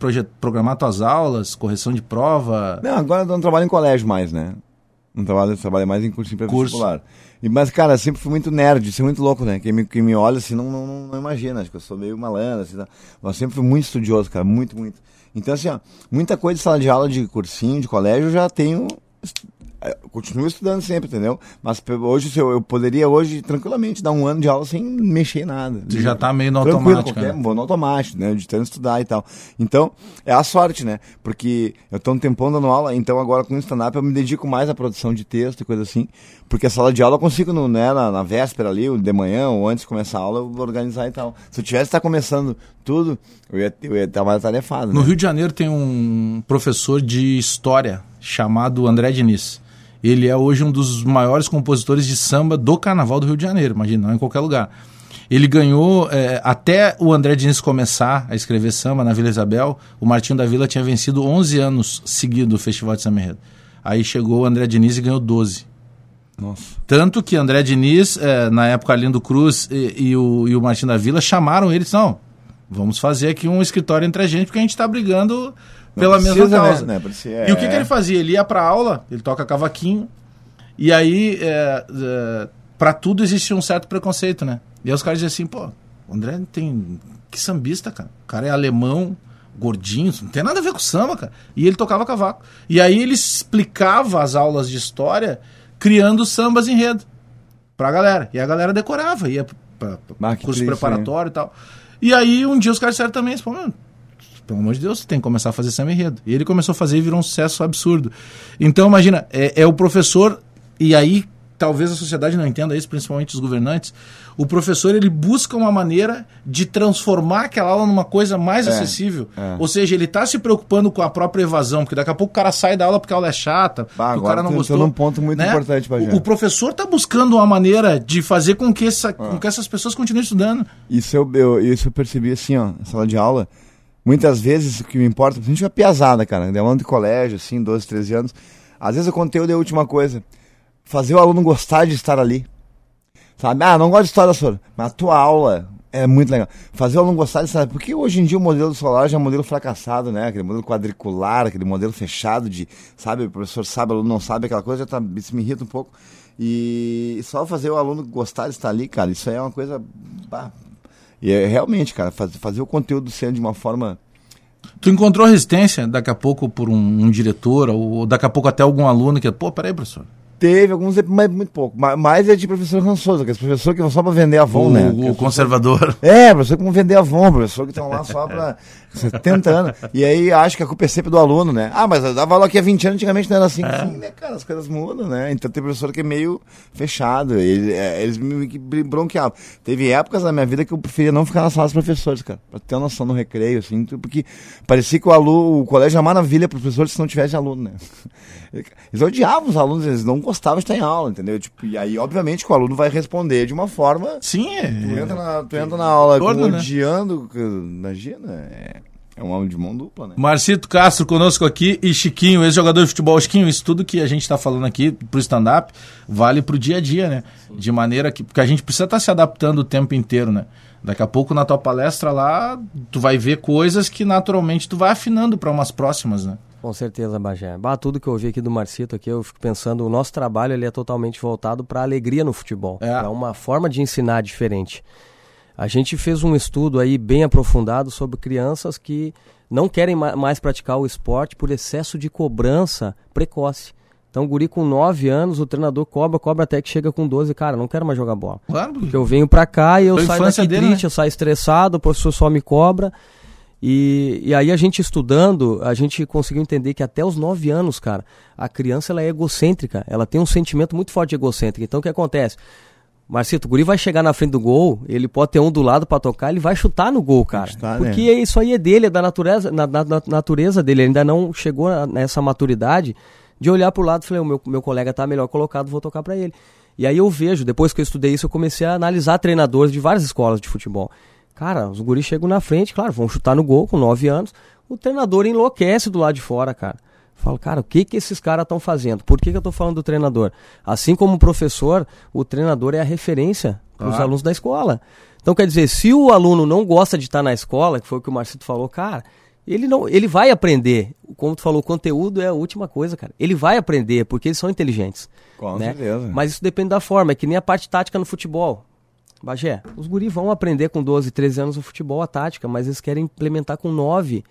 programar tuas aulas, correção de prova. Não, agora eu não trabalho em colégio mais, né? Não trabalho, trabalho mais em cursinho pré-vestibular. Mas, cara, sempre fui muito nerd, isso é muito louco, né? Quem me, quem me olha assim não, não, não- imagina, acho que eu sou meio malandro, assim, tá? Mas sempre fui muito estudioso, cara, muito, muito. Então, assim, ó, muita coisa de sala de aula, de cursinho, de colégio, eu já tenho. Eh, Continuo estudando sempre, entendeu? Mas hoje, eu, eu poderia hoje tranquilamente dar um ano de aula sem mexer em nada. Tu já tá meio no Tranquilo, automático, qualquer- né? vou no automático, né? De tanto estudar e tal. Então, é a sorte, né? Porque eu tô um tempão dando aula, então agora com o stand-up eu me dedico mais à produção de texto e coisa assim. Porque a sala de aula eu consigo, no, né, na, na véspera ali, ou de manhã, ou antes de começar a aula, eu vou organizar e tal. Se eu tivesse estar começando tudo, eu ia, eu ia estar mais atarefado. No né? Rio de Janeiro tem um professor de história chamado André Diniz. Ele é hoje um dos maiores compositores de samba do Carnaval do Rio de Janeiro, imagina, não em qualquer lugar. Ele ganhou, é, até o André Diniz começar a escrever samba na Vila Isabel, o Martinho da Vila tinha vencido 11 anos seguido o Festival de Samba Enredo. Aí chegou o André Diniz e ganhou 12. Nossa. Tanto que André Diniz, eh, na época Arlindo Cruz e, e o, e o Martim da Vila chamaram ele e disse, não, vamos fazer aqui um escritório entre a gente, porque a gente está brigando pela precisa, mesma causa. né? Precisa, E o que, é. que ele fazia? Ele ia pra aula, ele toca cavaquinho, e aí, é, é, para tudo existe um certo preconceito, né? E aí os caras diziam assim, pô, o André tem. Que sambista, cara. O cara é alemão, gordinho, não tem nada a ver com samba, cara. E ele tocava cavaco. E aí ele explicava as aulas de história criando sambas enredo pra galera. E a galera decorava, ia pra, pra curso preparatório e tal. E aí um dia os caras disseram também, mano, pelo amor de Deus, você tem que começar a fazer samba enredo. E ele começou a fazer e virou um sucesso absurdo. Então, imagina, é, é o professor, e aí talvez a sociedade não entenda isso, principalmente os governantes. O professor ele busca uma maneira de transformar aquela aula numa coisa mais É, acessível. é. Ou seja, ele está se preocupando com a própria evasão, porque daqui a pouco o cara sai da aula porque a aula é chata, Bah, o cara não tu gostou. num ponto muito né? importante, Bagé. o, o professor está buscando uma maneira de fazer com que, essa, Ah. com que essas pessoas continuem estudando. Isso eu, eu, isso eu percebi assim, ó, na sala de aula. Muitas vezes o que me importa, a piazada, cara, de aluno de colégio, assim, 12, 13 anos. Às vezes o conteúdo é a última coisa. Fazer o aluno gostar de estar ali. Sabe? Ah, não gosto de história, senhor, mas a tua aula é muito legal. Fazer o aluno gostar de estar. Porque hoje em dia o modelo solar já é um modelo fracassado, né? Aquele modelo quadricular, aquele modelo fechado de, sabe, o professor sabe, o aluno não sabe, aquela coisa já tá, isso me irrita um pouco. E só fazer o aluno gostar de estar ali, cara, isso aí é uma coisa. bah. E é realmente, cara, faz- fazer o conteúdo sendo de uma forma. Tu encontrou resistência daqui a pouco por um, um diretor, ou daqui a pouco até algum aluno que, pô, peraí, professor. Teve alguns, mas muito pouco. Ma- Mais é de professor rançoso, aqueles professores que vão só pra vender Avon, o, né? o conservador. É, professor que vão vender Avon, professor que estão lá só 70 <laughs> anos. E aí acho que a culpa é sempre do aluno, né? Ah, mas eu dava aula aqui há 20 anos, antigamente não era assim. Sim, né, cara? As coisas mudam, né? Então tem professor que é meio fechado. Ele- é, Eles, me me bronqueavam. Teve épocas na minha vida que eu preferia não ficar na sala dos professores, cara. Pra ter uma noção no recreio, assim, porque parecia que o aluno, o colégio é uma maravilha para professores se não tivesse aluno, né? <laughs> Eles odiavam os alunos, eles não gostavam de estar em aula, entendeu? Tipo, e aí, obviamente, que o aluno vai responder de uma forma Sim, Tu é. entra na, tu entra na aula Torno, né? odiando, imagina, é, é um aula de mão dupla, né? Marcito Castro conosco aqui e Chiquinho, ex-jogador de futebol. Chiquinho, isso tudo que a gente está falando aqui pro stand-up vale pro dia a dia, né? De maneira que. Porque a gente precisa estar se adaptando o tempo inteiro, né? Daqui a pouco na tua palestra lá, tu vai ver coisas que naturalmente tu vai afinando para umas próximas, né? Com certeza, Bagé. Bah, tudo que eu ouvi aqui do Marcito aqui, eu fico pensando, o nosso trabalho ele é totalmente voltado para alegria no futebol, É. para uma forma de ensinar diferente. A gente fez um estudo aí bem aprofundado sobre crianças que não querem ma- mais praticar o esporte por excesso de cobrança precoce. Então, o guri com 9 anos, o treinador cobra, cobra até que chega com 12, cara, não quero mais jogar bola. Claro, Porque eu venho pra cá e eu a saio daqui dele, triste, né? eu saio estressado, o professor só me cobra. E, e aí a gente estudando, a gente conseguiu entender que até os 9 anos, cara, a criança ela é egocêntrica, ela tem um sentimento muito forte de egocêntrica. Então o que acontece? Marcito, o guri vai chegar na frente do gol, ele pode ter um do lado pra tocar, ele vai chutar no gol, cara. chutar, porque né? isso aí é dele, é da natureza, na, na- na natureza dele, ele ainda não chegou a- nessa maturidade de olhar pro lado e falei, o meu, meu colega tá melhor colocado, vou tocar pra ele. E aí eu vejo, depois que eu estudei isso, eu comecei a analisar treinadores de várias escolas de futebol. Cara, os guris chegam na frente, claro, vão chutar no gol com 9 anos. O treinador enlouquece do lado de fora, cara. Falo, cara, o que que esses caras estão fazendo? Por que, que eu tô falando do treinador? Assim como o professor, o treinador é a referência para os Claro. alunos da escola. Então, quer dizer, se o aluno não gosta de estar na escola, que foi o que o Marcito falou, cara, ele não, ele vai aprender. Como tu falou, o conteúdo é a última coisa, cara. Ele vai aprender, porque eles são inteligentes. Com né? certeza. Mas isso depende da forma, é que nem a parte tática no futebol. Bagé, os guris vão aprender com 12, 13 anos o futebol, a tática, mas eles querem implementar com 9.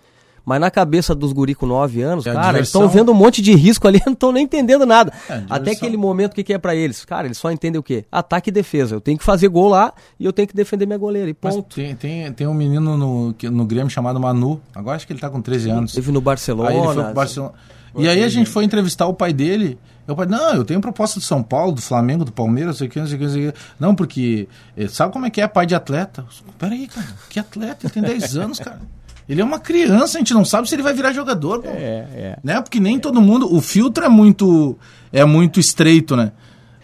Mas na cabeça dos guris com 9 anos, É cara, eles estão vendo um monte de risco ali, <laughs> não estão nem entendendo nada. É, Até aquele momento, o que, que é pra eles? Cara, eles só entendem o quê? Ataque e defesa. Eu tenho que fazer gol lá e eu tenho que defender minha goleira. E ponto. tem, tem, tem um menino no, no Grêmio chamado Manu. Agora acho que ele tá com 13 anos. Teve no Barcelona. Aí ele foi pro Barcelona. E aí a gente foi entrevistar o pai dele. Não, eu tenho proposta do São Paulo, do Flamengo, do Palmeiras, não sei o que, não sei o que, não sei o que. Não, porque eh, sabe como é que é pai de atleta? Peraí, cara, que atleta? Ele tem 10 <laughs> anos, cara. Ele é uma criança, a gente não sabe se ele vai virar jogador, pô. É, é. Né? Porque nem todo mundo. O filtro é muito, é muito estreito, né?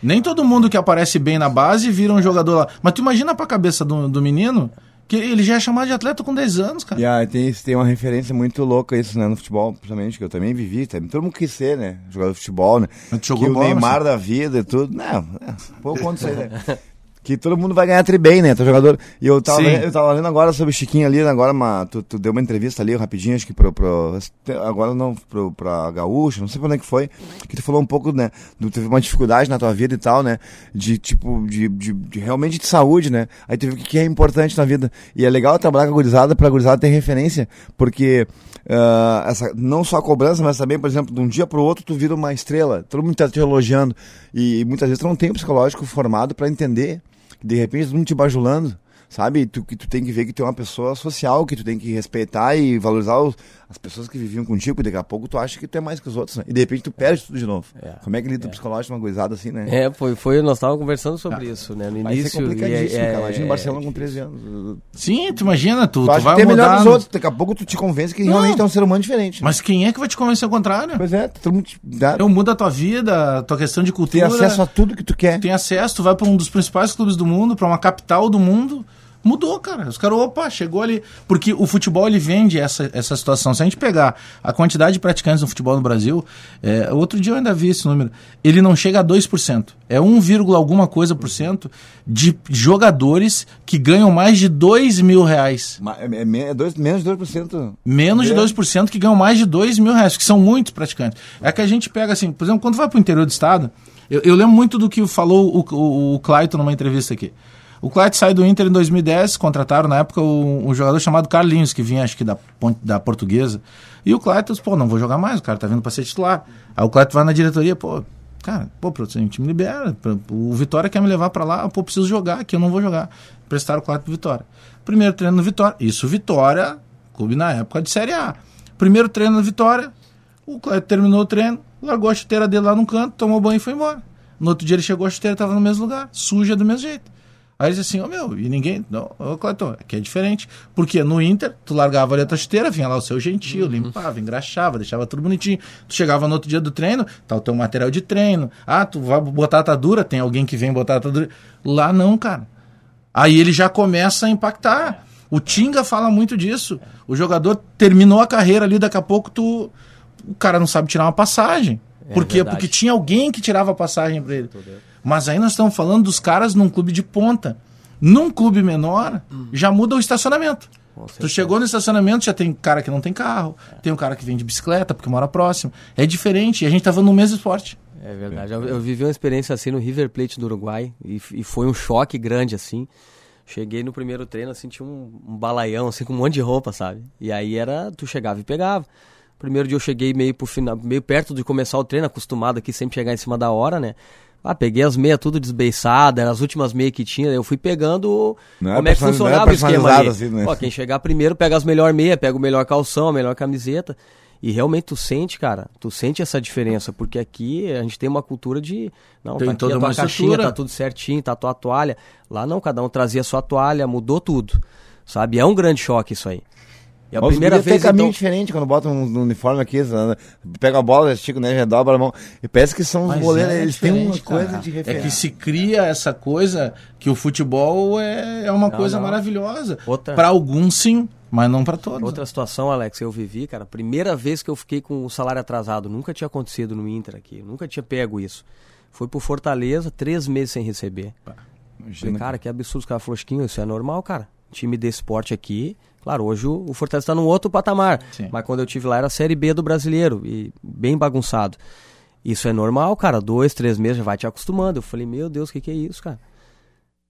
Nem todo mundo que aparece bem na base vira um jogador lá. Mas tu imagina pra cabeça do, do menino que ele já é chamado de atleta com 10 anos, cara. E aí tem, tem uma referência muito louca isso, né, no futebol, principalmente, que eu também vivi, também, todo mundo quis ser, né, jogador de futebol, né, que o bola, Neymar Marcelo? da vida e tudo, não, é, pouco quanto isso aí, né. <laughs> que todo mundo vai ganhar tri bem, né? Tu é jogador. E eu tava, Sim. eu tava lendo agora sobre o Chiquinho ali, agora uma, tu, tu deu uma entrevista ali rapidinho, acho que pro, pro agora não pro pra Gaúcho, não sei pra onde é que foi, que tu falou um pouco, né, do teve uma dificuldade na tua vida e tal, né, de tipo de, de, de realmente de saúde, né? Aí tu viu o que que é importante na vida. E é legal trabalhar com a gurizada pra gurizada ter referência, porque ah, essa, não só a cobrança, mas também, por exemplo, de um dia pro outro tu vira uma estrela, todo mundo tá te elogiando e, muitas vezes tu não tem um psicológico formado pra entender que de repente mundo te bajulando, sabe? Tu, que tu tem que ver que tu é uma pessoa social, que tu tem que respeitar e valorizar os- as pessoas que viviam contigo, e daqui a pouco tu acha que tu é mais que os outros, né? E de repente tu perde tudo de novo. É. Como é que lida o psicológico de uma gurizada assim, né? É, foi, foi nós estávamos conversando sobre isso, né? No ser início. e complicadíssimo, é- cara. Imagina é- o Barcelona com 13 anos. Sim, tu imagina, tu, Tu, tu acha vai que tem melhor dos outros, daqui a pouco tu te convence que realmente é um ser humano diferente. né? Mas quem é que vai te convencer ao contrário? Pois é, todo mundo te dá, Então muda a tua vida, a tua questão de tem cultura. acesso a tudo que tu quer. tem acesso, tu vai pra um dos principais clubes do mundo, pra uma capital do mundo. Mudou, cara. Os caras, opa, chegou ali. Porque o futebol ele vende essa, essa situação. Se a gente pegar a quantidade de praticantes no futebol no Brasil, é, outro dia eu ainda vi esse número, ele não chega a 2%. É 1, vírgula alguma coisa por cento de jogadores que ganham mais de 2 mil reais. É, é, é dois, menos de 2%. Menos de É. 2% que ganham mais de 2 mil reais, que são muitos praticantes. É que a gente pega assim, por exemplo, quando vai para o interior do estado, eu, eu lembro muito do que falou o, o, o Clayton numa entrevista aqui. O Clayton sai do Inter em 2010, contrataram na época um, um jogador chamado Carlinhos, que vinha acho que da, da Portuguesa. E o Clayton, pô, não vou jogar mais, o cara tá vindo para ser titular. Aí o Clayton vai na diretoria, pô, cara, pô, produção, o time libera. O Vitória quer me levar para lá, pô, preciso jogar, aqui eu não vou jogar. Prestaram o Clayton pro Vitória. Primeiro treino no Vitória. Isso, Vitória, clube na época de Série A. Primeiro treino no Vitória, o Cleiton terminou o treino, largou a chuteira dele lá no canto, tomou banho e foi embora. No outro dia ele chegou, a chuteira estava no mesmo lugar, suja do mesmo jeito. Aí ele disse assim, ô meu, e ninguém. Não, ô Cleiton, aqui é diferente. Porque no Inter, tu largava ali a tua chuteira, vinha lá o seu gentil, limpava, engraxava, deixava tudo bonitinho. Tu chegava no outro dia do treino, tá o teu material de treino. Ah, tu vai botar a atadura, tem alguém que vem botar a atadura. Lá não, cara. Aí ele já começa a impactar. O Tinga fala muito disso. O jogador terminou a carreira ali, daqui a pouco tu. O cara não sabe tirar uma passagem. Por quê? verdade. Porque tinha alguém que tirava a passagem pra ele. Mas aí nós estamos falando dos caras num clube de ponta. Num clube menor, já muda o estacionamento. Tu chegou no estacionamento, já tem cara que não tem carro, tem um cara que vem de bicicleta porque mora próximo. É diferente, e a gente tá falando no mesmo esporte. É verdade. Eu, eu vivi uma experiência assim no River Plate do Uruguai e, e foi um choque grande assim. Cheguei no primeiro treino assim, tinha um, um balaião assim com um monte de roupa, sabe? E aí era, tu chegava e pegava. Primeiro dia eu cheguei meio pro final, meio perto de começar o treino, acostumado aqui sempre chegar em cima da hora, né? Ah, peguei as meias tudo desbeiçadas, eram as últimas meias que tinha, eu fui pegando Não é como é que personali- não é funcionava o esquema ali. assim, né? Pô, quem chegar primeiro pega as melhores meias, pega o melhor calção, a melhor camiseta. E realmente tu sente, cara, tu sente essa diferença, porque aqui a gente tem uma cultura de. Não, Tem tá aqui toda a tua uma caixinha, estrutura. tá tudo certinho, tá a tua toalha. Lá não, cada um trazia a sua toalha, mudou tudo. Sabe? É um grande choque isso aí. E a Mas primeira vez. tem caminho Então, diferente quando botam um uniforme aqui, né? pega a bola, estica, né, já dobra a mão. E parece que são os Mas goleiros, é eles têm uma coisa cara. de É referência. que se cria essa coisa que o futebol é, é uma coisa não. maravilhosa. Outra- Para alguns, sim, mas não para todos. Outra situação, Alex, eu vivi, cara, primeira vez que eu fiquei com o salário atrasado, nunca tinha acontecido no Inter aqui, nunca tinha pego isso. Foi pro Fortaleza, três meses sem receber. Falei, cara, que absurdo, os caras falaram, Chiquinho, isso é normal, cara. Time desse porte aqui, claro, hoje o, Fortaleza tá num outro patamar, Sim. mas quando eu tive lá era a Série B do brasileiro, e bem bagunçado. Isso é normal, cara, dois, três meses já vai te acostumando. Eu falei, meu Deus, o que que é isso, cara?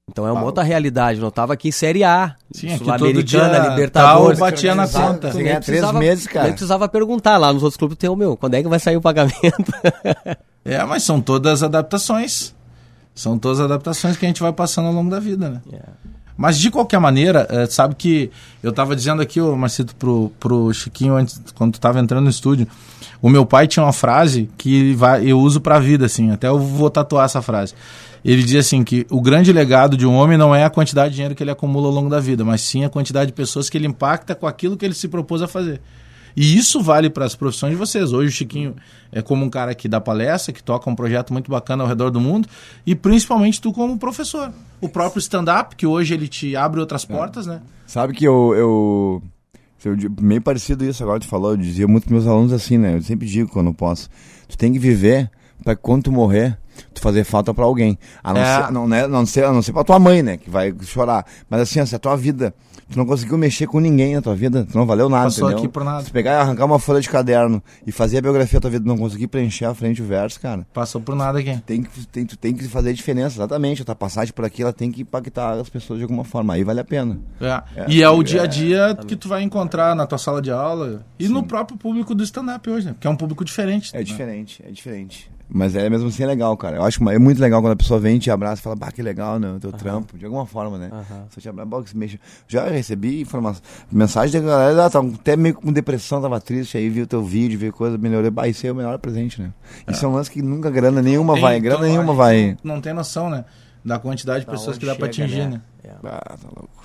Então é uma Ah, outra realidade, eu não tava aqui em Série A, Sim, aqui todo Sul-Americana, Libertadores. tal batia na conta. Nem três precisava- meses, cara. Nem precisava perguntar lá nos outros clubes tem o meu, quando é que vai sair o pagamento? <laughs> É, mas são todas adaptações. São todas adaptações que a gente vai passando ao longo da vida, né? Mas de qualquer maneira, eh, sabe que eu tava dizendo aqui, ô Marcito, pro, pro Chiquinho, antes, quando tu tava entrando no estúdio, o meu pai tinha uma frase que vai, eu uso pra vida, assim, até eu vou tatuar essa frase. Ele dizia assim que o grande legado de um homem não é a quantidade de dinheiro que ele acumula ao longo da vida, mas sim a quantidade de pessoas que ele impacta com aquilo que ele se propôs a fazer. E isso vale para as profissões de vocês. Hoje o Chiquinho é como um cara que dá palestra, que toca um projeto muito bacana ao redor do mundo, e principalmente tu como professor. O próprio stand-up, que hoje ele te abre outras portas, né? Sabe que eu, eu, eu meio parecido isso agora tu falou, eu dizia muito pros meus alunos assim, né? Eu sempre digo quando eu posso. Tu tem que viver para quando tu morrer, tu fazer falta pra alguém. A não, É. ser, não, né, não, ser, a não ser pra tua mãe, né? Que vai chorar. Mas assim, ó, se a tua vida. Tu não conseguiu mexer com ninguém na tua vida, tu não valeu nada, Passou entendeu? aqui por nada. Se pegar e arrancar uma folha de caderno e fazer a biografia da tua vida, não conseguir preencher a frente o verso, cara. Passou por nada aqui. Tem que, tem, tu tem que fazer diferença, exatamente. A tua passagem por aqui, ela tem que impactar as pessoas de alguma forma. Aí vale a pena. É. É, e é o é, dia a dia que tu vai encontrar na tua sala de aula e no próprio público do stand-up hoje, né? Que é um público diferente. É né? diferente, é diferente. Mas é mesmo assim é legal, cara. Eu acho que é muito legal quando a pessoa vem te abraça e fala, bah, que legal, né? O teu trampo, de alguma forma, né? Aham. Só te abraça, que se mexe. Já recebi informação, mensagem da galera, ah, tava até meio com depressão, tava triste, aí viu teu vídeo, viu coisa, melhorei. Bah, isso aí é o melhor presente, né? Isso é um lance que nunca grana nenhuma Tem- vai, grana então, nenhuma a vai. Não, não tem noção, né? Da quantidade de Da pessoas que dá pra chega, atingir, né? É. Ah, tá louco.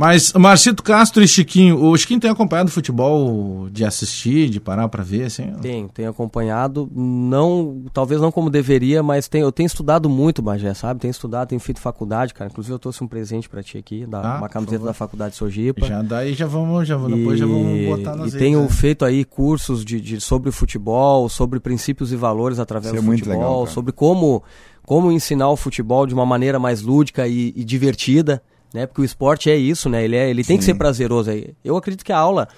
Mas Marcito Castro e Chiquinho, o Chiquinho tem acompanhado futebol de assistir, de parar pra ver, assim? Tenho, tenho acompanhado, não, talvez não como deveria, mas tenho, eu tenho estudado muito, Bagé, sabe? Tenho estudado, tenho feito faculdade, cara. Inclusive eu trouxe um presente pra ti aqui, da, Ah, uma camiseta da faculdade de Sojipa. Já daí já vamos, já vamos, depois já vamos botar nas e redes, tenho né? feito aí cursos de, de- sobre futebol, sobre princípios e valores através Isso é do muito futebol, legal, sobre como, como ensinar o futebol de uma maneira mais lúdica e, e divertida, né? Porque o esporte é isso, né? Ele, é, ele tem que Sim. ser prazeroso. aí. Eu acredito que a aula,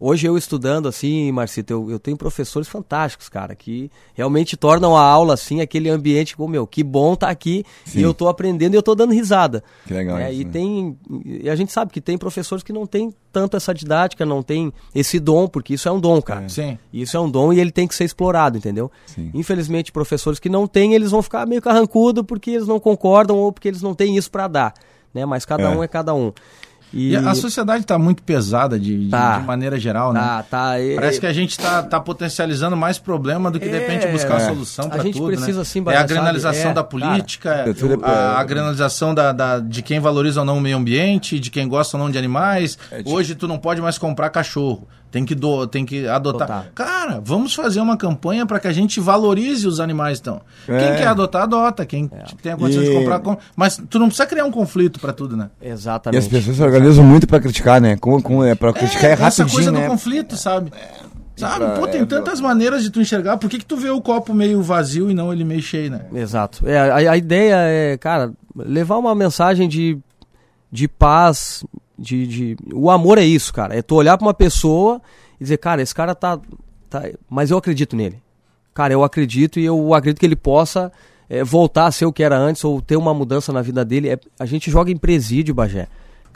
hoje eu estudando assim, Marcito, eu, eu tenho professores fantásticos, cara, que realmente tornam a aula assim, aquele ambiente como meu, que bom tá aqui Sim. e eu tô aprendendo e eu tô dando risada. Que legal É, isso, e né? tem e a gente sabe que tem professores que não tem tanto essa didática, não tem esse dom, porque isso é um dom, cara. Sim. Isso é um dom e ele tem que ser explorado, entendeu? Sim. Infelizmente, professores que não têm, eles vão ficar meio carrancudo porque eles não concordam ou porque eles não têm isso pra dar, né? Mas cada É. um é cada um. E a sociedade tá muito pesada de, de- Tá. de maneira geral, né? tá, tá, é- Parece que a gente tá, tá potencializando mais problema do que de É, repente buscar é. solução A para gente tudo, precisa, né? assim, É a granalização? É, da política, cara, tudo é- a, a granalização da, da- de quem valoriza ou não o meio ambiente, de quem gosta ou não de animais. É, tipo- Hoje tu não pode mais comprar cachorro, tem que, do, tem que adotar. Adotar. Cara, vamos fazer uma campanha para que a gente valorize os animais, então. Quem É. quer adotar, adota. Quem tem a condição de E- comprar, compra. Mas tu não precisa criar um conflito para tudo, né? E as Exatamente. pessoas se organizam muito pra criticar, né? Com, com, é, pra criticar é, essa rapidinho, coisa né? do conflito, sabe? Sabe? pra- Pô, tem é, tantas maneiras de tu enxergar. Por que, que tu vê o copo meio vazio e não ele meio cheio, né? Exato. É, a, a ideia é, cara, levar uma mensagem de, de paz, de, de. O amor é isso, cara. É tu olhar pra uma pessoa e dizer, cara, esse cara tá. tá mas eu acredito nele. Cara, eu acredito e eu acredito que ele possa é, voltar a ser o que era antes ou ter uma mudança na vida dele. É, a gente joga em presídio, Bagé.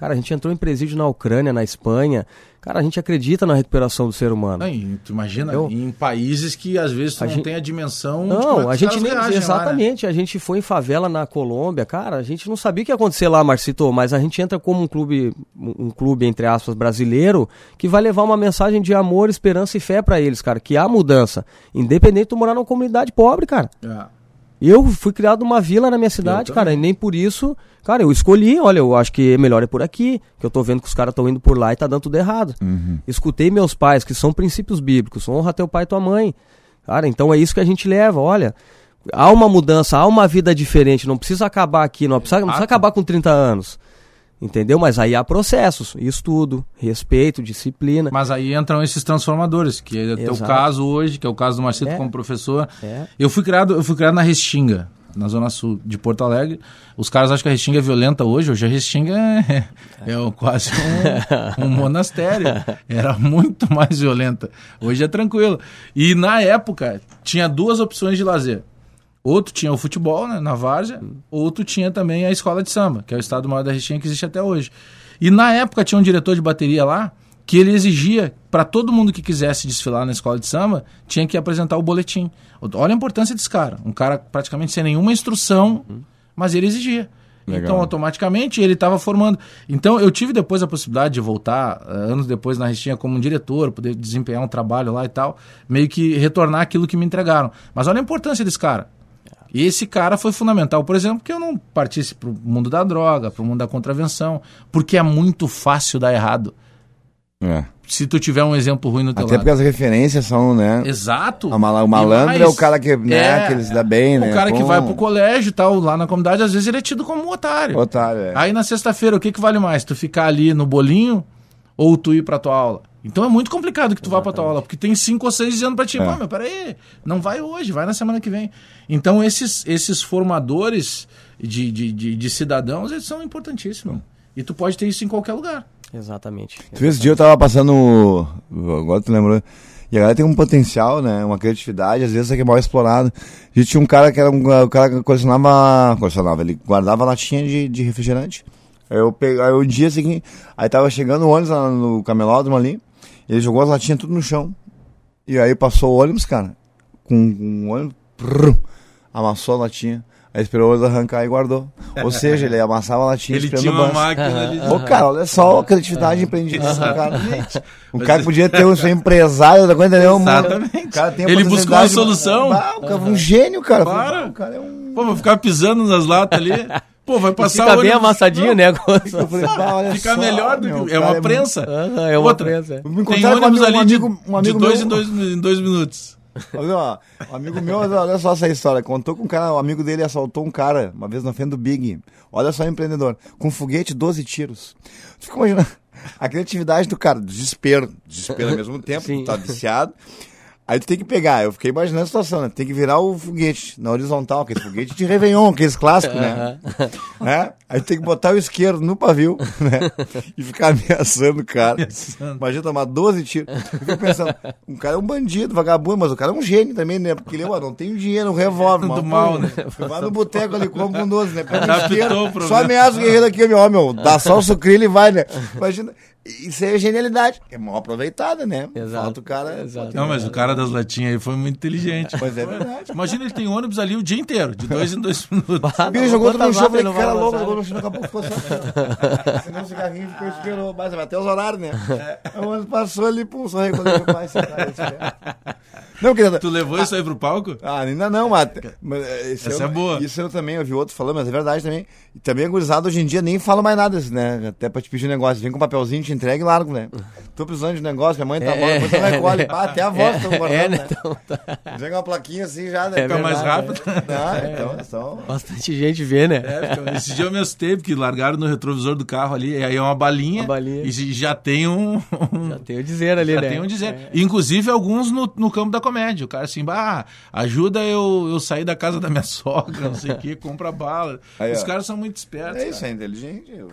Cara, a gente entrou em presídio na Ucrânia, na Espanha. Cara, a gente acredita na recuperação do ser humano. Aí, tu imagina, Eu- em países que às vezes tu A não gente- tem a dimensão Não, que a gente nem, reagem lá, né? exatamente, a gente foi em favela na Colômbia, cara, a gente não sabia o que ia acontecer lá, Marcito, mas a gente entra como um clube, um clube entre aspas brasileiro, que vai levar uma mensagem de amor, esperança e fé pra eles, cara, que há mudança, independente de tu morar numa comunidade pobre, cara. É. Eu fui criado numa vila na minha cidade, cara, e nem por isso, cara, eu escolhi, olha, eu acho que é melhor é por aqui, que eu tô vendo que os caras estão indo por lá e tá dando tudo errado. Escutei meus pais, que são princípios bíblicos, honra teu pai e tua mãe. Cara, então é isso que a gente leva, olha. Há uma mudança, há uma vida diferente, não precisa acabar aqui, não precisa, não precisa acabar com 30 anos. Entendeu? Mas aí há processos, estudo, respeito, disciplina. Mas aí entram esses transformadores, que é o teu caso hoje, que é o caso do Marcito É. como professor. É. Eu fui criado, eu fui criado na Restinga, na zona sul de Porto Alegre. Os caras acham que a Restinga é violenta hoje, hoje a Restinga é, <laughs> é quase um, um <laughs> monastério. Era muito mais violenta. Hoje é tranquilo. E na época tinha duas opções de lazer. Outro tinha o futebol, né, na várzea, outro tinha também a escola de samba, que é o estado maior da Restinga que existe até hoje. E na época tinha um diretor de bateria lá que ele exigia para todo mundo que quisesse desfilar na escola de samba, tinha que apresentar o boletim. Olha a importância desse cara. Um cara praticamente sem nenhuma instrução, mas ele exigia. Legal. Então, automaticamente, ele estava formando. Então, eu tive depois a possibilidade de voltar, eh, anos depois, na Restinga, como um diretor, poder desempenhar um trabalho lá e tal, meio que retornar aquilo que me entregaram. Mas olha a importância desse cara. E esse cara foi fundamental, por exemplo, que eu não partisse para o mundo da droga, para o mundo da contravenção, porque é muito fácil dar errado. É. Se tu tiver um exemplo ruim no teu Até lado. porque as referências são, né? Exato. A mala- o malandro mais, é o cara que, né, que ele se dá bem, né? O cara que Com- vai pro colégio e tal, lá na comunidade, às vezes ele é tido como um otário. Otário, é. Aí na sexta-feira, o que, que vale mais? Tu ficar ali no bolinho ou tu ir pra tua aula? Então é muito complicado que tu vá pra tua aula, porque tem cinco ou seis dizendo pra ti, É. pô, meu, peraí, não vai hoje, vai na semana que vem. Então esses, esses formadores de, de, de, de cidadãos, eles são importantíssimos. E tu pode ter isso em qualquer lugar. Exatamente. Tu viu, esse dia eu tava passando. Agora tu lembrou. E a galera tem um potencial, né? Uma criatividade, às vezes é que é mal explorado. A gente tinha um cara que era um o cara que colecionava. Colecionava, ele guardava latinha de, de refrigerante. Aí eu peguei, aí o dia seguinte, aí tava chegando o ônibus lá no camelódromo ali, ele jogou as latinhas tudo no chão. E aí passou o ônibus, cara, com um ônibus, amassou a latinha. Aí esperou o ônibus arrancar e guardou. Ou <laughs> seja, ele amassava a latinha Ele esperando tinha uma máquina ali. Ô, cara, olha só a criatividade e empreendimentos do cara. <laughs> Exatamente. O cara podia ter um ser empresário, outra coisa, entendeu? Exatamente. O cara tem Ele buscou a possibilidade- solução. Ah, o cara é um gênio, cara. Claro. O cara é um. Pô, vou ficar pisando nas latas ali. Pô, vai passar Fica o bem amassadinho, Não, né? Fica melhor do meu, que. É uma prensa. Aham, é uma Outra, prensa. Me Tem um ônibus amigo, ali de, um amigo de dois, meu. em dois em dois minutos. Olha, ó, um amigo meu, olha só essa história. Contou com um cara, o amigo dele assaltou um cara uma vez na frente do Big. Olha só, empreendedor. Com foguete, 12 tiros. Fica imaginando a criatividade do cara, desespero. Desespero ao mesmo tempo, Sim. tá viciado. Aí tu tem que pegar, eu fiquei imaginando a situação, né? Tem que virar o foguete na horizontal, aquele foguete de Réveillon, aqueles clássicos, né? né? Aí tem que botar o isqueiro no pavio, né? <laughs> E ficar ameaçando o cara. Ameaçando. Imagina tomar 12 tiros. Eu fico pensando, um cara é um bandido, vagabundo, mas o cara é um gênio também, né? Porque ele, ó, não tem dinheiro, um revólver. Do mal, né? Vai no boteco ali, come com 12, né? Pega o isqueiro, só ameaça o guerreiro aqui, meu, ó, meu, dá só o sucrilho e vai, né? Imagina, isso aí é genialidade. É mal aproveitada, né? Exato. Falta o cara... Exato. Não, mas o cara das latinhas aí foi muito inteligente. Mas é verdade. Imagina ele tem ônibus ali o dia inteiro, de dois em dois <laughs> minutos. Ah, não, jogou tudo no chão, falei, que cara louco, jogou né? no chão, daqui a pouco ficou só. Senão o cigarrinho ficou esperou, mas até os horários, né? Aí o ônibus passou ali, pum, só recolheu meu pai, cara. Não, querida. Tu levou isso aí pro palco? Ah, ainda não, mas. mas, eh, isso Essa eu- é boa. Isso eu também ouvi outro falando, mas é verdade também. E também gurizada hoje em dia nem fala mais nada, né? Até pra te pedir um negócio. Vem com um papelzinho, te entrega e largo, né? <laughs> Tô precisando de um negócio, minha mãe tá É, morta, você é, recolhe. é, Pá, até a voz é, tão guardando, é, né? né? Então, tá. Chega uma plaquinha assim já, né? É Fica mais rápido. Ah, então, então. Bastante gente vê, né? É, esse dia eu me assustei, porque largaram no retrovisor do carro ali, e aí é uma balinha, Uma balinha. e já tem um... Já tem o dizer ali, já né? tem um dizer. Inclusive alguns no, no campo da comédia. O cara assim, bah, ajuda eu, eu sair da casa da minha <laughs> sogra, não sei o que, compra bala. Aí, Os ó. caras são muito espertos. É isso, cara. é inteligente. eu-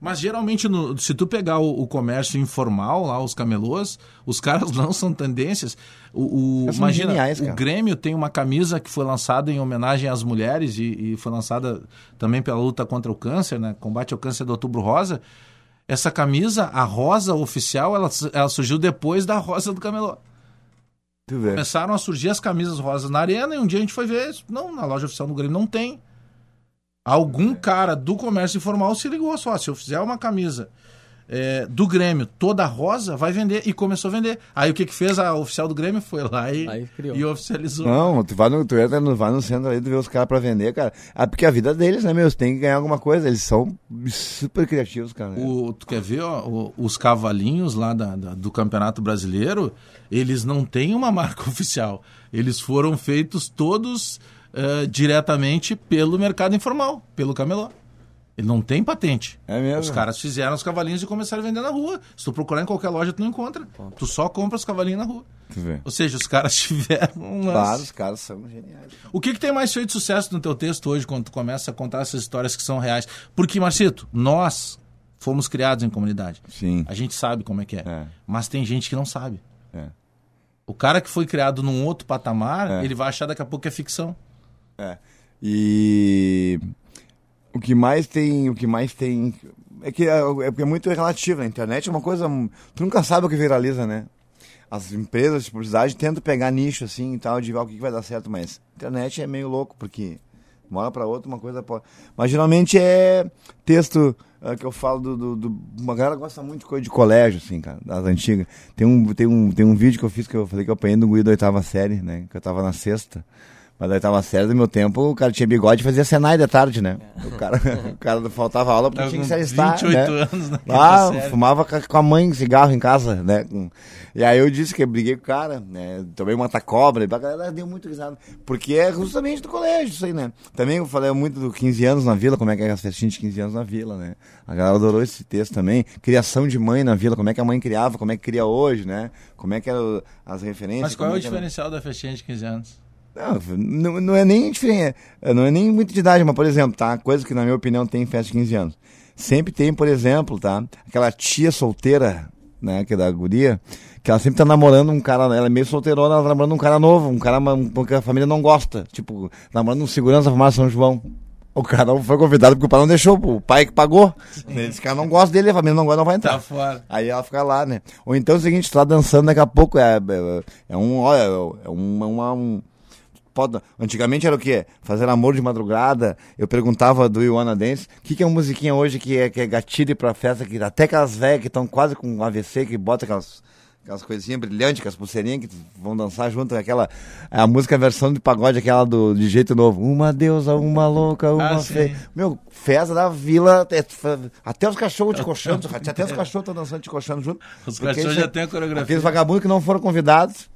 Mas geralmente, no- se tu pegar o, o comércio informal, lá, os camelôs, os caras <laughs> lançam tendências. O, o- imagina, geniais, o. Grêmio tem uma camisa que foi lançada em homenagem às mulheres e, e foi lançada também pela luta contra o câncer, né? Combate ao câncer do Outubro Rosa. Essa camisa, a rosa oficial, ela, ela surgiu depois da rosa do camelô. Começaram a surgir as camisas rosas na arena e um dia a gente foi ver, não, na loja oficial do Grêmio não tem. Algum cara do comércio informal se ligou só, se eu fizer uma camisa é, do Grêmio toda rosa, vai vender. E começou a vender. Aí o que que fez a oficial do Grêmio? Foi lá e, e oficializou. Não, tu vai no, tu entra no, vai no centro aí, tu vê os caras pra vender, cara. Ah, porque a vida deles, né, meu? Eles têm que ganhar alguma coisa. Eles são super criativos, cara. O, tu quer ver ó, o- os cavalinhos lá da- da- do Campeonato Brasileiro? Eles não têm uma <laughs> marca oficial. Eles foram feitos todos eh, diretamente pelo mercado informal, pelo camelô. Ele não tem patente. É mesmo? Os caras fizeram os cavalinhos e começaram a vender na rua. Se tu procurar em qualquer loja, tu não encontra. Tu só compra os cavalinhos na rua. Ou seja, os caras <laughs> tiveram um lance. Claro, os caras são geniais. O que, que tem mais feito sucesso no teu texto hoje, quando tu começa a contar essas histórias que são reais? Porque, Marcito, nós fomos criados em comunidade. Sim. A gente sabe como é que é. É. Mas tem gente que não sabe. É. O cara que foi criado num outro patamar, É. ele vai achar daqui a pouco que é ficção. É. E o que mais tem, o que mais tem é que é, é é muito relativo, a internet é uma coisa, tu nunca sabe o que viraliza, né? As empresas de publicidade tentam pegar nicho assim e tal, de ver o que vai dar certo, mas internet é meio louco porque uma hora para outra uma coisa pode. Mas geralmente é texto ah, que eu falo do, do, do- Uma galera gosta muito de coisa de colégio, assim, cara, das antigas. Tem um, tem, um, tem um vídeo que eu fiz que eu falei que eu apanhei do Guido da oitava série, né? Que eu tava na sexta. Mas aí tava sério do meu tempo, o cara tinha bigode e fazia Senai de tarde, né? O cara, o cara faltava aula porque Tava tinha que se alistar, 28 né? anos na quinta Ah, série. fumava com a mãe cigarro em casa, né? E aí eu disse que eu briguei com o cara, né? Tomei uma cobra, e a galera deu muito risada. Porque é justamente do colégio isso aí, né? Também eu falei muito do 15 anos na vila, como é que é as festinhas de 15 anos na vila, né? A galera adorou esse texto também. Criação de mãe na vila, como é que a mãe criava, como é que cria hoje, né? Como é que eram as referências. Mas qual é o era- diferencial da festinha de 15 anos? Não, não, é nem diferente, não é nem muito de idade, mas, por exemplo, tá? Coisa que, na minha opinião, tem em festa de 15 anos. Sempre tem, por exemplo, tá? Aquela tia solteira, né, que é da guria, que ela sempre tá namorando um cara, ela é meio solteirona, ela tá namorando um cara novo, um cara porque a família não gosta. Tipo, namorando um segurança formado São João. O cara não foi convidado porque o pai não deixou, o pai que pagou. Esse cara não gosta dele, a família não gosta, não vai entrar. Tá fora. Aí ela fica lá, né? Ou então é o seguinte, tu tá dançando daqui a pouco, é, é, é um, olha, é uma, uma- um... Pode, antigamente era o quê? Fazer amor de madrugada. Eu perguntava do Iwana Dance, o que, que é uma musiquinha hoje que é, que é gatilho pra festa, que até aquelas velhas que estão quase com AVC, que bota aquelas, aquelas coisinhas brilhantes, aquelas pulseirinhas que vão dançar junto, aquela, a música a versão de pagode, aquela do de jeito novo. Uma deusa, uma louca, uma Ah, feia. Meu, festa da vila, é, até os cachorros te coxando, <laughs> até os cachorros estão dançando te coxando junto. Os cachorros já é- têm a coreografia. Aqueles vagabundos que não foram convidados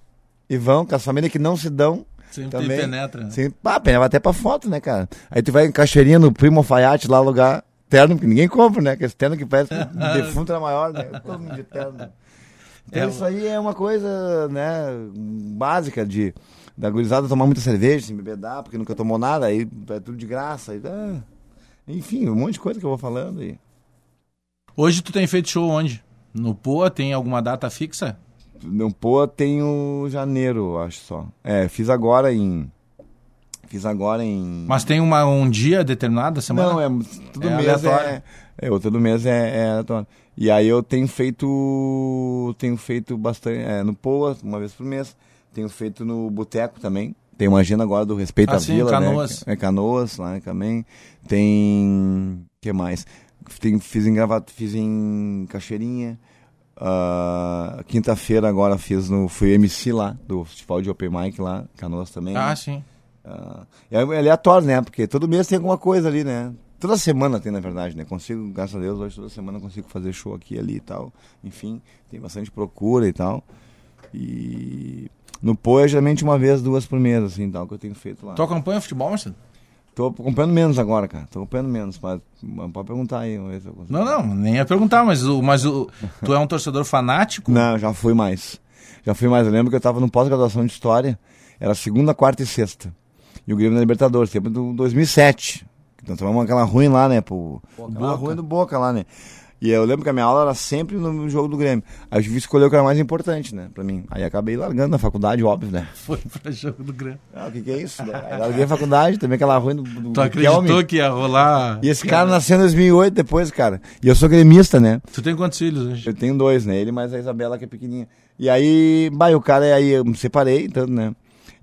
e vão, com as famílias que não se dão. Sempre também. penetra. né? Sim, pá, penetra até pra foto, né, cara? Aí tu vai em caixeirinha no Primo Alfaiate, lá lugar terno, que ninguém compra, né? Que esse terno que parece que o <laughs> defunto era maior, né? Todo mundo de terno. Então É, isso aí é uma coisa, né, básica de da gurizada tomar muita cerveja, se bebedar, porque nunca tomou nada, aí é tudo de graça. Aí, ah, enfim, um monte de coisa que eu vou falando. E... Hoje tu tem feito show onde? No Poa tem alguma data fixa? No Poa tem o janeiro, acho só. É, fiz agora em. Fiz agora em. Mas tem uma, um dia determinado da semana? Não, é todo É mês aleatório. é, é. o todo mês é, é aleatório. E aí eu tenho feito. Tenho feito bastante. É, no Poa, uma vez por mês. Tenho feito no Boteco também. Tem uma agenda agora do Respeito Ah, à sim, Vila. Canoas. Né? É Canoas lá também. Tem. O que mais? Tem, fiz em gravata, fiz em Cachoeirinha. Ah, Quinta-feira agora fiz no. Fui MC lá, do Festival de Open Mic lá, Canoas também. Ah, sim. Ah, é aleatório, né? Porque todo mês tem alguma coisa ali, né? Toda semana tem, na verdade, né? Consigo, graças a Deus, hoje toda semana eu consigo fazer show aqui ali e tal. Enfim, tem bastante procura e tal. E no Pô é geralmente uma vez, duas por mês, assim, tal, que eu tenho feito lá. Tu acompanha futebol, Marcelo? Tô acompanhando menos agora, cara. Tô acompanhando menos, mas, mas pode perguntar aí. vamos ver se eu consigo. Não, não, nem ia perguntar, mas, o, mas o, tu é um torcedor fanático? Não, já fui mais. Já fui mais. Eu lembro que eu tava no pós-graduação de História. Era segunda, quarta e sexta. E o Grêmio na Libertadores, sempre do 2007. Então tomamos aquela ruim lá, né? Pô, aquela ruim do Boca lá, né? E eu lembro que a minha aula era sempre no jogo do Grêmio. Aí eu tive que escolher o que era mais importante, né? Pra mim. Aí acabei largando na faculdade, óbvio, né? <laughs> Foi pra jogo do Grêmio. Ah, o que que é isso? Aí larguei a faculdade, também aquela ruim do, do Tu acreditou Kelme. que ia rolar... E esse cara nasceu em 2008 depois, cara. E eu sou gremista, né? Tu tem quantos filhos hoje? Eu tenho dois, né? Ele mais a Isabela, que é pequenininha. E aí, bah, o cara, aí eu me separei, tanto, né?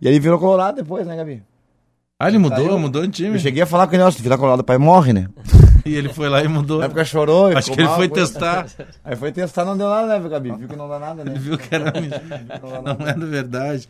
E ele virou colorado depois, né, Gabi? Ah, ele mudou, Saiu. mudou de time. Eu cheguei a falar com ele, se virar colorado, o pai morre, né? <laughs> E ele foi lá e mudou. Na época chorou. Acho que ele mal, foi coisa. testar. <laughs> Aí foi testar, não deu nada, né, Gabi? Viu que não dá nada, né? Ele viu que era <laughs> não era verdade.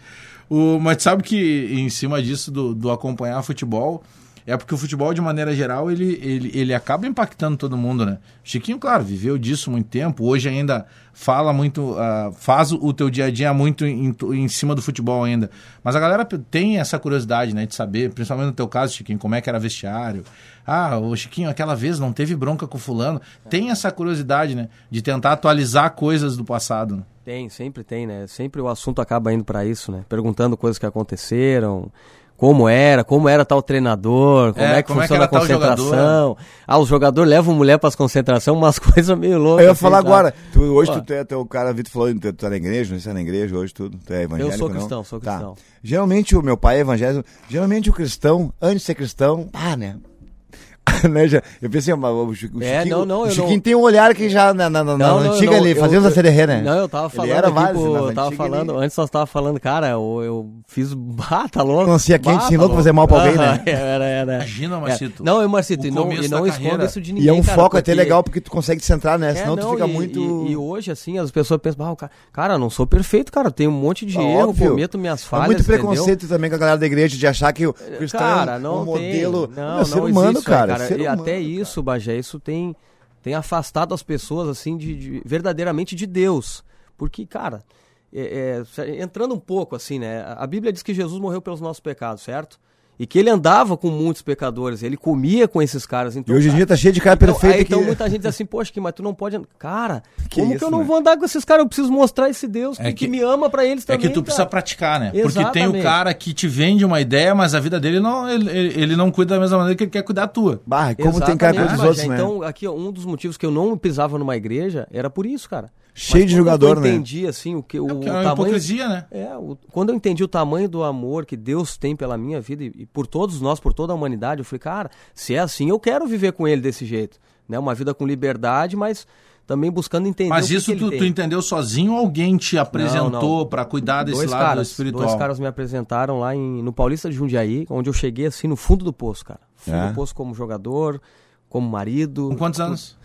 O, mas sabe que em cima disso do, do acompanhar futebol, é porque o futebol, de maneira geral, ele, ele, ele acaba impactando todo mundo, né? Chiquinho, claro, viveu disso muito tempo, hoje ainda fala muito, ah, faz o teu dia a dia muito em, em cima do futebol ainda. Mas a galera tem essa curiosidade, né, de saber, principalmente no teu caso, Chiquinho, como é que era vestiário. Ah, o Chiquinho, aquela vez não teve bronca com fulano. Tem essa curiosidade, né, de tentar atualizar coisas do passado. né? Tem, sempre tem, né? Sempre o assunto acaba indo pra isso, né? Perguntando coisas que aconteceram, como era, como era tal treinador, como É, é, que como é que funciona a concentração. Ah, o jogador leva mulher pras concentração, umas <laughs> coisas meio loucas. Eu ia assim, falar tá? agora. Tu, hoje Ó. tu, é- é o cara, Vitor falou, tu, tu tá na igreja, não sei se tá na igreja hoje, tudo. Tu é evangélico, sou não? cristão, sou Tá. cristão. Geralmente o meu pai é evangélico. Geralmente o cristão, antes de ser cristão, pá, né? <laughs> né, já, eu pensei, mas o, É, Chiquinho, não, não, o Chiquinho não- tem um olhar que já na, na, na, na Não, não, antiga não, ele fazia os acererê, né? Não, eu tava falando era aqui mas eu tava falando, ele- antes nós tava falando, cara, eu, eu fiz, <laughs> ah, tá louco. Melancia quente, Bah, ensinou tá pra fazer mal pra alguém, louco. né? Aham, <laughs> Era, era. Imagina, É. Marcito. Não, eu, Marcito, e não, e não da esconda isso de E ninguém, é um cara, foco até porque- legal porque tu consegue te centrar, né? É, Senão tu não, fica e- muito. E, e hoje, assim, as pessoas pensam, ah, cara, cara, eu não sou perfeito, cara, tenho um monte de Ah, erro, cometo minhas É falhas, muito preconceito também com a galera da igreja de achar que o cristão Cara, é não um modelo. Não, é ser não humano, existe, cara. né, ser e humano, até cara. isso, Bagé, isso tem, tem afastado as pessoas, assim, de, de- verdadeiramente de Deus. Porque, cara, é- é, entrando um pouco, assim, né? A Bíblia diz que Jesus morreu pelos nossos pecados, certo? E que ele andava com muitos pecadores, ele comia com esses caras. Então, E hoje em dia tá cheio de cara então, perfeito. aí, então que- muita gente diz assim, poxa, que, mas tu não pode. Cara, Que como que isso, eu não né? vou andar com esses caras? Eu preciso mostrar esse Deus que, É que que- me ama pra eles É também. que tu precisa cara. praticar, né? Porque tem o Exatamente. cara que te vende uma ideia, mas a vida dele não, ele, ele não cuida da mesma maneira que ele quer cuidar da tua. Bah, como tem cara Exatamente, dos outros, né? Então, aqui, ó, um dos motivos que eu não pisava numa igreja era por isso, cara. Cheio de quando jogador, eu né? entendi, assim, o que o, É é o uma tamanho... hipocrisia, né? É, o- quando eu entendi o tamanho do amor que Deus tem pela minha vida e, e por todos nós, por toda a humanidade, eu falei, cara, se é assim, eu quero viver com ele desse jeito. Né? Uma vida com liberdade, mas também buscando entender Mas o que isso que tu, ele tu tem. entendeu sozinho ou alguém te apresentou pra cuidar desse dois lado caras, espiritual? Dois caras me apresentaram lá em, no Paulista de Jundiaí, onde eu cheguei assim no fundo do poço, cara. Fundo É? do poço como jogador, como marido. Com quantos anos?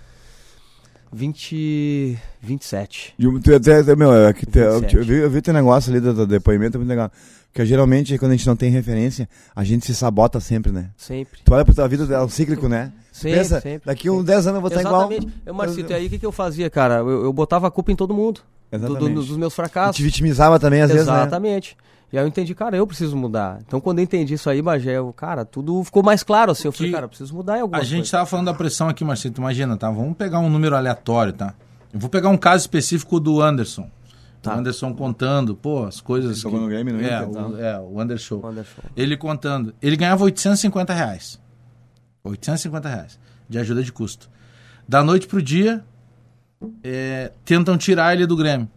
20, 27. E o- tu até, até, meu, é que te- eu, 27. eu vi, eu vi teu negócio ali do, do depoimento, é muito legal. Porque geralmente, quando a gente não tem referência, a gente se sabota sempre, né? Sempre. Tu olha pra tua vida, é um cíclico, né? Sempre, Pensa, sempre, daqui uns sempre. 10 anos eu vou estar igual. Exatamente. Eu, Marcito, e aí o que, que eu fazia, cara? Eu, eu botava a culpa em todo mundo. Do- do- Exatamente. dos meus E fracassos. te vitimizava também, às vezes, né? Exatamente. E aí eu entendi, cara, eu preciso mudar. Então quando eu entendi isso aí, Bagé, eu, cara, tudo ficou mais claro assim. Eu falei, cara, eu preciso mudar em alguma A gente coisa. tava falando da pressão aqui, Marcito. Imagina, tá? Vamos pegar um número aleatório, tá? Eu vou pegar um caso específico do Anderson. Tá. O Anderson contando, pô, as coisas. Jogou no Grêmio, no é, Inter, o, tá? é, o Anderson. Anderson. Ele contando. Ele ganhava 850 reais. 850 reais de ajuda de custo. Da noite pro dia, é, tentam tirar ele do Grêmio.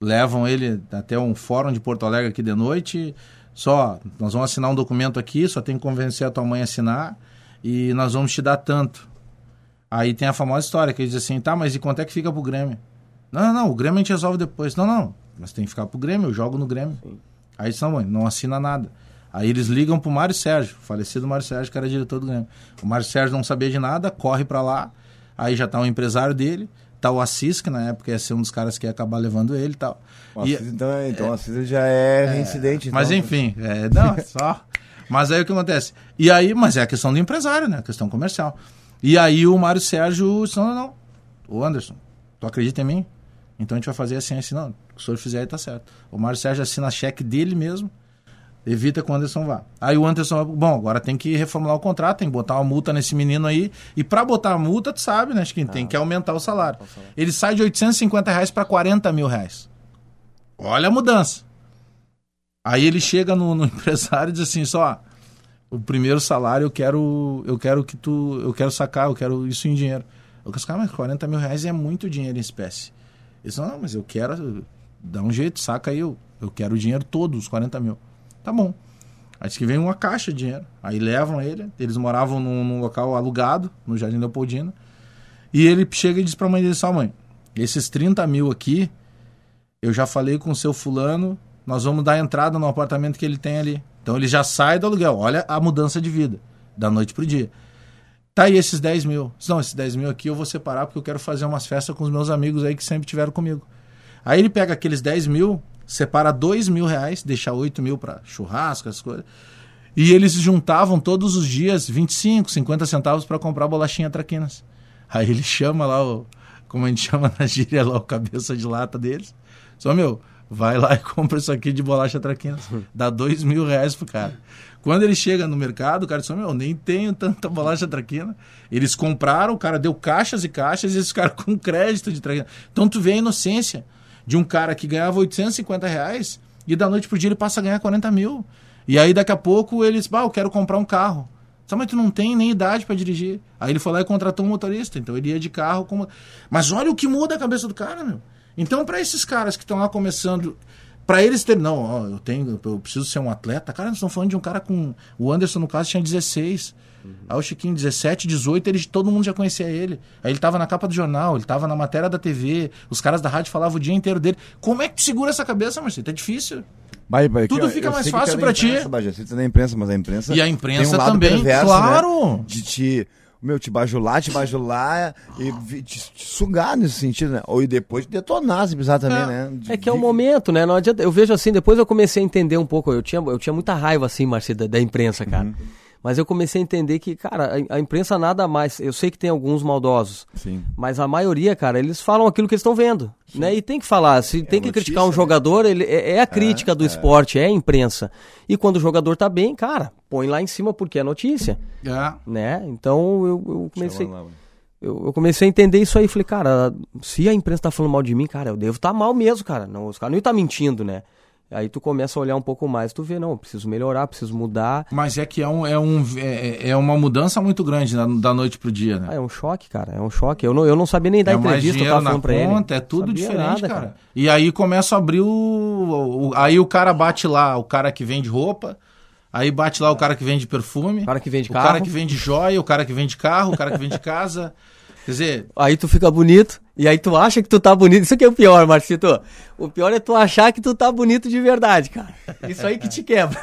Levam ele até um fórum de Porto Alegre aqui de noite. Só, nós vamos assinar um documento aqui, só tem que convencer a tua mãe a assinar. E nós vamos te dar tanto. Aí tem a famosa história que ele diz assim: tá, mas e quanto é que fica pro Grêmio? Não, não, não, o Grêmio a gente resolve depois. Não, não, mas tem que ficar pro Grêmio, eu jogo no Grêmio. Aí diz, não, mãe, não assina nada. Aí eles ligam pro Mário Sérgio, falecido Mário Sérgio, que era diretor do Grêmio. O Mário Sérgio não sabia de nada, corre pra lá. Aí já tá o empresário dele, tá o Assis, que na época ia ser um dos caras que ia acabar levando ele e tal. O E- Assis, então, é, então o Assis já é, reincidente. mas então. enfim, é, não, é só. Mas aí o que acontece? E aí, mas é a questão do empresário, né? A questão comercial. E aí o Mário Sérgio disse, não, não, não. O Anderson, tu acredita em mim? Então a gente vai fazer assim, assim, não. O senhor fizer aí tá certo. O Mário Sérgio assina cheque dele mesmo, evita que o Anderson vá. Aí o Anderson, bom, agora tem que reformular o contrato, tem que botar uma multa nesse menino aí. E pra botar a multa, tu sabe, né? Acho que tem que aumentar o salário. Ele sai de 850 reais pra 40 mil reais. Olha a mudança. Aí ele chega no, no <laughs> empresário e diz assim, só, o primeiro salário eu quero, eu quero que tu, eu quero sacar, eu quero isso em dinheiro. Eu disse, cara, mas 40 mil reais é muito dinheiro em espécie. Ele disse, não, mas eu quero, dá um jeito, saca aí, eu, eu quero o dinheiro todo, os 40 mil. Tá bom. Aí que vem uma caixa de dinheiro. Aí levam ele, eles moravam num, num local alugado, no Jardim Leopoldina. E ele chega e diz pra mãe dele, só mãe, esses 30 mil aqui, eu já falei com o seu fulano, nós vamos dar entrada no apartamento que ele tem ali. Então ele já sai do aluguel. Olha a mudança de vida, da noite pro dia. Tá aí esses 10 mil. Não, esses 10 mil aqui eu vou separar porque eu quero fazer umas festas com os meus amigos aí que sempre tiveram comigo. Aí ele pega aqueles 10 mil, separa 2 mil reais, deixa 8 mil pra churrasco, essas coisas. E eles juntavam todos os dias 25, 50 centavos para comprar bolachinha traquinas. Aí ele chama lá o, como a gente chama na gíria lá, o cabeça de lata deles. Só, meu, vai lá e <laughs> compra isso aqui de bolacha traquinas. Dá dois mil reais pro cara. Quando ele chega no mercado, o cara diz, meu, nem tenho tanta bolacha traquina. Eles compraram, o cara deu caixas e caixas e esses caras <laughs> com crédito de traquina. Então tu vê a inocência de um cara que ganhava 850 reais e da noite pro dia ele passa a ganhar 40 mil. E aí daqui a pouco eles, bah, eu quero comprar um carro. Só, mas tu não tem nem idade para dirigir. Aí ele foi lá e contratou um motorista. Então ele ia de carro. Com... Mas olha o que muda a cabeça do cara, meu. Então, para esses caras que estão lá começando, Pra eles terem. Não, ó, eu tenho. Eu preciso ser um atleta. Cara, nós estamos falando de um cara com. O Anderson, no caso, tinha 16. Aí o Chiquinho, 17, 18, ele, todo mundo já conhecia ele. Aí ele tava na capa do jornal, ele tava na matéria da TV, os caras da rádio falavam o dia inteiro dele. Como é que tu segura essa cabeça, Marcelo? É difícil. Vai, vai, Tudo fica eu mais fácil pra ti. Bagé, tu é da imprensa, mas a imprensa. E a imprensa tem um lado também, perverso, claro. Né? De te. Meu, te bajular, te bajular e te, te sugar nesse sentido, né? Ou e depois detonar, se precisar também, É. né? De- É que é o de- momento, né? Não adianta. Eu vejo assim, depois eu comecei a entender um pouco. Eu tinha, eu tinha muita raiva, assim, Marci, da, da imprensa, cara. Uhum. Mas eu comecei a entender que, cara, a, a imprensa nada mais. Eu sei que tem alguns maldosos. Sim. Mas a maioria, cara, eles falam aquilo que eles estão vendo. Né? E tem que falar. Se tem que notícia, criticar um né? jogador, ele, é, é a crítica do esporte, é a imprensa. E quando o jogador tá bem, cara, põe lá em cima porque é notícia. É. Né? Então eu, eu comecei. Eu, eu comecei a entender isso aí. Falei, cara, se a imprensa tá falando mal de mim, cara, eu devo estar mal mesmo, cara. Não, os caras não estão mentindo, né? Aí tu começa a olhar um pouco mais, tu vê, não, preciso melhorar, preciso mudar. Mas é que é, um, é, um, é, é uma mudança muito grande da, da noite pro dia, né? Ah, é um choque, cara, é um choque. Eu não, eu não sabia nem dar é entrevista, eu tava falando pra ele. é tudo diferente, nada, cara. E aí começa a abrir o, o- Aí o cara bate lá, o cara que vende roupa, aí bate lá o cara que vende perfume, O cara que vende o carro. cara que vende joia, o cara que vende carro, o cara que vende <laughs> casa. Quer dizer, Aí tu fica bonito, e aí tu acha que tu tá bonito. Isso que é o pior, Marcito. O pior é tu achar que tu tá bonito de verdade, cara. Isso aí que te quebra.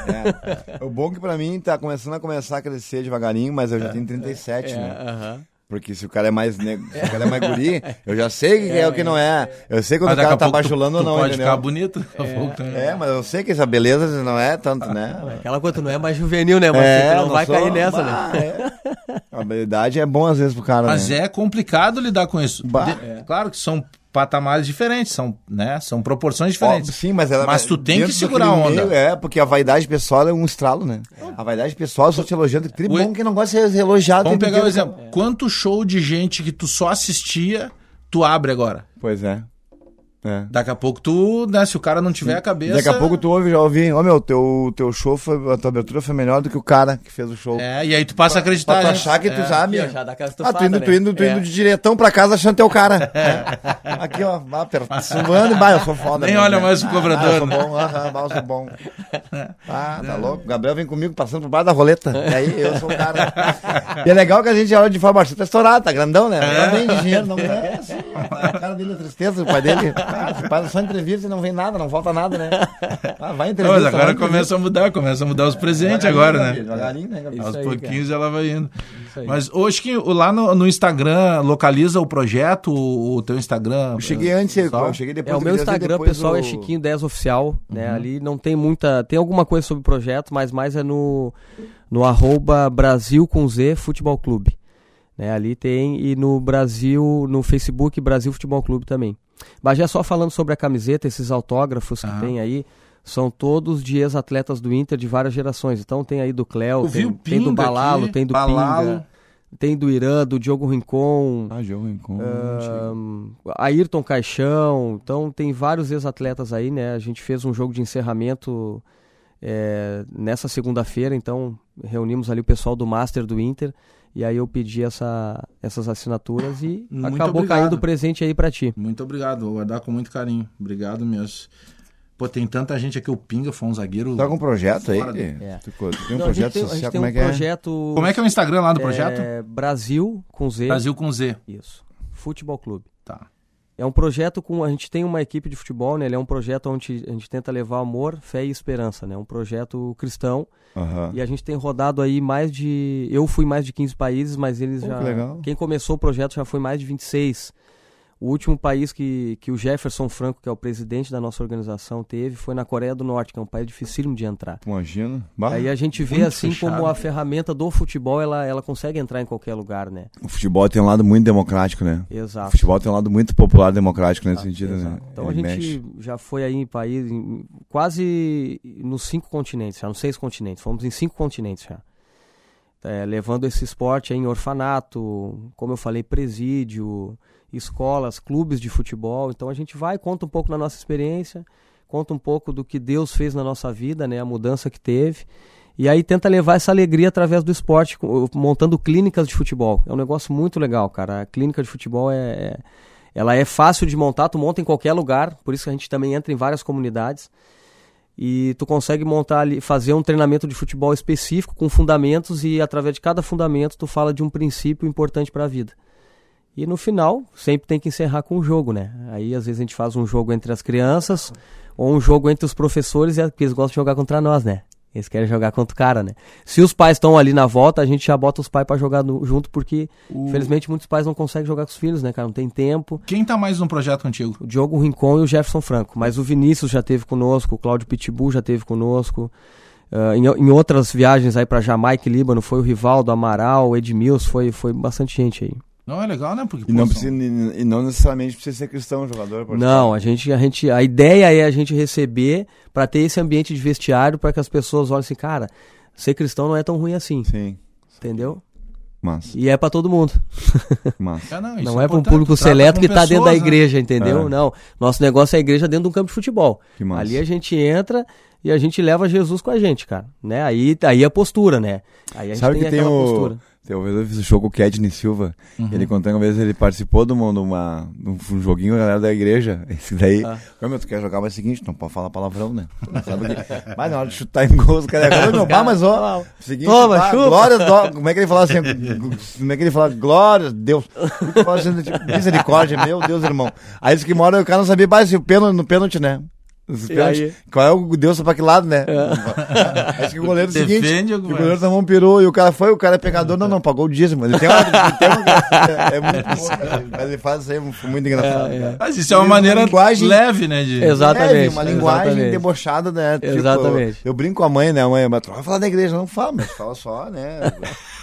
É. O bom que pra mim tá começando a começar a crescer devagarinho, mas eu já tenho 37, É, né? aham. Porque se o cara é mais negro, se o cara é mais guri, eu já sei o que é o que não é. Eu sei quando mas o cara tá bajulando ou não, pode entendeu? ficar bonito. pouco também. É, mas eu sei que essa beleza não é tanto, né? Aquela coisa, tu não é mais juvenil, né, Marcito? tu não, vai sou- cair nessa, Bah, né? é. A habilidade é bom às vezes pro cara, Mas né? é complicado lidar com isso. Bah. De- Claro que são patamares diferentes, são, né, são proporções Ó, diferentes. sim, mas ela Mas tu tem que segurar a onda. meio, é, porque a vaidade pessoal é um estralo, né? A vaidade pessoal, eu só te elogiando. Que bom que não gosta de ser elogiado. Vamos pegar o inteiro, exemplo. cara. Quanto show de gente que tu só assistia, tu abre agora. Pois é. É. Daqui a pouco tu, né, se o cara não tiver a cabeça... Daqui a pouco tu ouve, já ouvi, ó meu, teu, teu show, foi, a tua abertura foi melhor do que o cara que fez o show. É, e aí tu passa a Pra acreditar. tu né? achar que tu sabe. Já dá aquela Ah, tu indo, tu né? indo, tu É. indo de diretão pra casa achando teu cara. <laughs> Aqui, ó, vá, aperta, suando e vai, eu sou foda. Nem mesmo, olha né? mais o cobrador, Ah, eu sou né? bom, aham, bah, eu sou bom. Ah, tá louco. O Gabriel vem comigo passando por baixo da roleta. E aí eu sou o cara. E é legal que a gente olha de fora, você tá estourado, tá grandão, né? Não vem de dinheiro, não é assim. O cara dele é tristeza, o pai dele. Pai só entrevista e não vem nada, não falta nada, né? Ah, vai Não, entrevista. mas agora vai entrevista. começa a mudar, começa a mudar os presentes agora, né? Devagarinho, né? Aos aí, pouquinhos ela vai indo. Mas hoje que lá no, no Instagram localiza o projeto, o, o teu Instagram. Eu cheguei antes, eu pessoal? cheguei depois. É, o eu meu Instagram pessoal é o- Chiquinho 10 Oficial, né? Ali não tem muita. Tem alguma coisa sobre o projeto, mas mais é no, no arroba Brasil com Z Futebol Clube. Né? Ali tem, e no Brasil, no Facebook Brasil Futebol Clube também. Mas já só falando sobre a camiseta, esses autógrafos que Aham. tem aí, são todos de ex-atletas do Inter de várias gerações. Então tem aí do Cléo, tem, tem do Balalo, aqui, tem do Balalo. Pinga, tem do Irã, do Diogo Rincon, Ah, em conta. Ahn, Ayrton Caixão, então tem vários ex-atletas aí, né? A gente fez um jogo de encerramento é, nessa segunda-feira, então reunimos ali o pessoal do Master do Inter e aí eu pedi essa, essas assinaturas e Muito acabou obrigado. caindo o presente aí pra ti. Muito obrigado, vou guardar com muito carinho. Obrigado mesmo. Pô, tem tanta gente aqui, o Pinga foi um zagueiro. Tá com um projeto aí? Do- É. Tu Tem um Não, projeto tem, a gente social, tem como um é que é? projeto Como é que é o Instagram lá do projeto? é, Brasil com Z. Brasil com Z. Isso. Futebol Clube. Tá. É um projeto com. A gente tem uma equipe de futebol, né? Ele é um projeto onde a gente tenta levar amor, fé e esperança, né? Um projeto cristão. Aham. E a gente tem rodado aí mais de. Eu fui mais de 15 países, mas eles Pô, já. que legal. Quem começou o projeto já foi mais de 26. O último país que, que o Jefferson Franco, que é o presidente da nossa organização, teve foi na Coreia do Norte, que é um país dificílimo de entrar. Imagina. Bah, Aí a gente vê assim fechado. como a ferramenta do futebol, ela, ela consegue entrar em qualquer lugar, né? O futebol tem um lado muito democrático, né? O Exato. futebol tem um lado muito popular democrático nesse sentido, né? Exato. Então Ele a gente mexe. já foi aí em país, em- quase nos cinco continentes, já nos seis continentes. Fomos em cinco continentes já. É, levando esse esporte aí em orfanato, como eu falei, presídio, escolas, clubes de futebol. Então a gente vai, conta um pouco da nossa experiência, conta um pouco do que Deus fez na nossa vida, né, a mudança que teve. E aí tenta levar essa alegria através do esporte, montando clínicas de futebol. É um negócio muito legal, cara. A clínica de futebol é, é, Ela é fácil de montar, tu monta em qualquer lugar, por isso que a gente também entra em várias comunidades. E tu consegue montar ali, fazer um treinamento de futebol específico com fundamentos e através de cada fundamento tu fala de um princípio importante para a vida. E no final, sempre tem que encerrar com um jogo, né? Aí às vezes a gente faz um jogo entre as crianças ou um jogo entre os professores, e porque eles gostam de jogar contra nós, né? Eles querem jogar contra o cara, né? Se os pais estão ali na volta, a gente já bota os pais para jogar no, junto, porque O- infelizmente muitos pais não conseguem jogar com os filhos, né, cara? Não tem tempo. Quem tá mais no projeto contigo? O Diogo Rincon e o Jefferson Franco. Mas o Vinícius já teve conosco, o Cláudio Pitbull já teve conosco. Ah, em, em outras viagens aí para Jamaica e Líbano foi o Rivaldo, Amaral, o Edmilson, foi, foi bastante gente aí. Não é legal, né? Porque, E não, precisa, e não necessariamente precisa ser cristão jogador. pode Não, ser. a gente, a gente, a ideia é a gente receber para ter esse ambiente de vestiário para que as pessoas olhem assim, cara, ser cristão não é tão ruim assim, Sim, entendeu? massa, E é para todo mundo. <laughs> massa. É, não, não é para um público seleto que tá dentro da né? igreja, entendeu? É. Não, nosso negócio é a igreja dentro de um campo de futebol. Que massa. Ali a gente entra e a gente leva Jesus com a gente, cara, né? Aí, aí a postura, né? Aí a gente Sabe tem que tem o. postura. Eu fiz o show com o Kedney Silva. Ele contou que uma vez ele participou de uma, de uma, de um joguinho com a galera da igreja. <laughs> Esse daí. Ah. Ô, meu, tu quer jogar, mas é o seguinte, não pode falar palavrão, né? Sabe que... Mas na hora de chutar em gol, os caras. Meu, pá, mas ó. Seguinte, Toma, pá, glória, do- como é que ele fala assim? Como é que ele fala? Glória a Deus. Assim, tipo, misericórdia, meu Deus, irmão. Aí disse que mora o cara não sabia mais se o pênalti, no pênalti, né? Os pênaltis, aí? Qual é o Deus pra que lado, né? <laughs> Acho que o goleiro é o seguinte. Defende o goleiro tomou um peru e o cara foi, o cara é pecador, não, não, pagou o dízimo. Ele tem uma. Ele tem uma é, <laughs> é muito bom, cara. Mas ele faz isso aí, muito engraçado. cara. Mas isso é uma maneira linguagem- leve, né? De... Exatamente. Leve, uma linguagem exatamente. debochada, né? Tipo, Exatamente. eu, eu brinco com a mãe, né? A mãe, mas tu vai falar da igreja, não fala, mas fala só, né?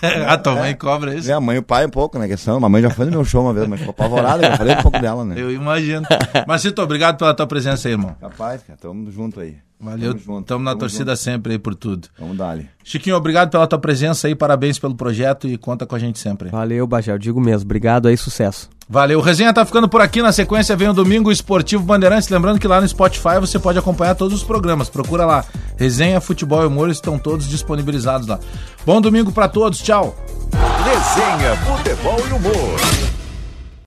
<laughs> a tua mãe cobra isso. É, a mãe e o pai um pouco, né? Questão. A mãe já foi no meu show uma vez, mas ficou apavorada, eu falei um pouco dela, né? Eu imagino. Marcito, obrigado pela tua presença aí, irmão. Capaz, cara, tamo junto aí. Valeu, Tamo junto, estamos na tamo torcida junto. sempre aí por tudo. Vamos dar ali. Chiquinho, obrigado pela tua presença aí, parabéns pelo projeto e conta com a gente sempre. Valeu, Bagé, eu digo mesmo. Obrigado aí, sucesso. Valeu, o Resenha tá ficando por aqui, na sequência vem o Domingo Esportivo Bandeirantes, lembrando que lá no Spotify você pode acompanhar todos os programas, procura lá, Resenha, Futebol e Humor, estão todos disponibilizados lá. Bom domingo pra todos, tchau! Resenha, futebol e humor.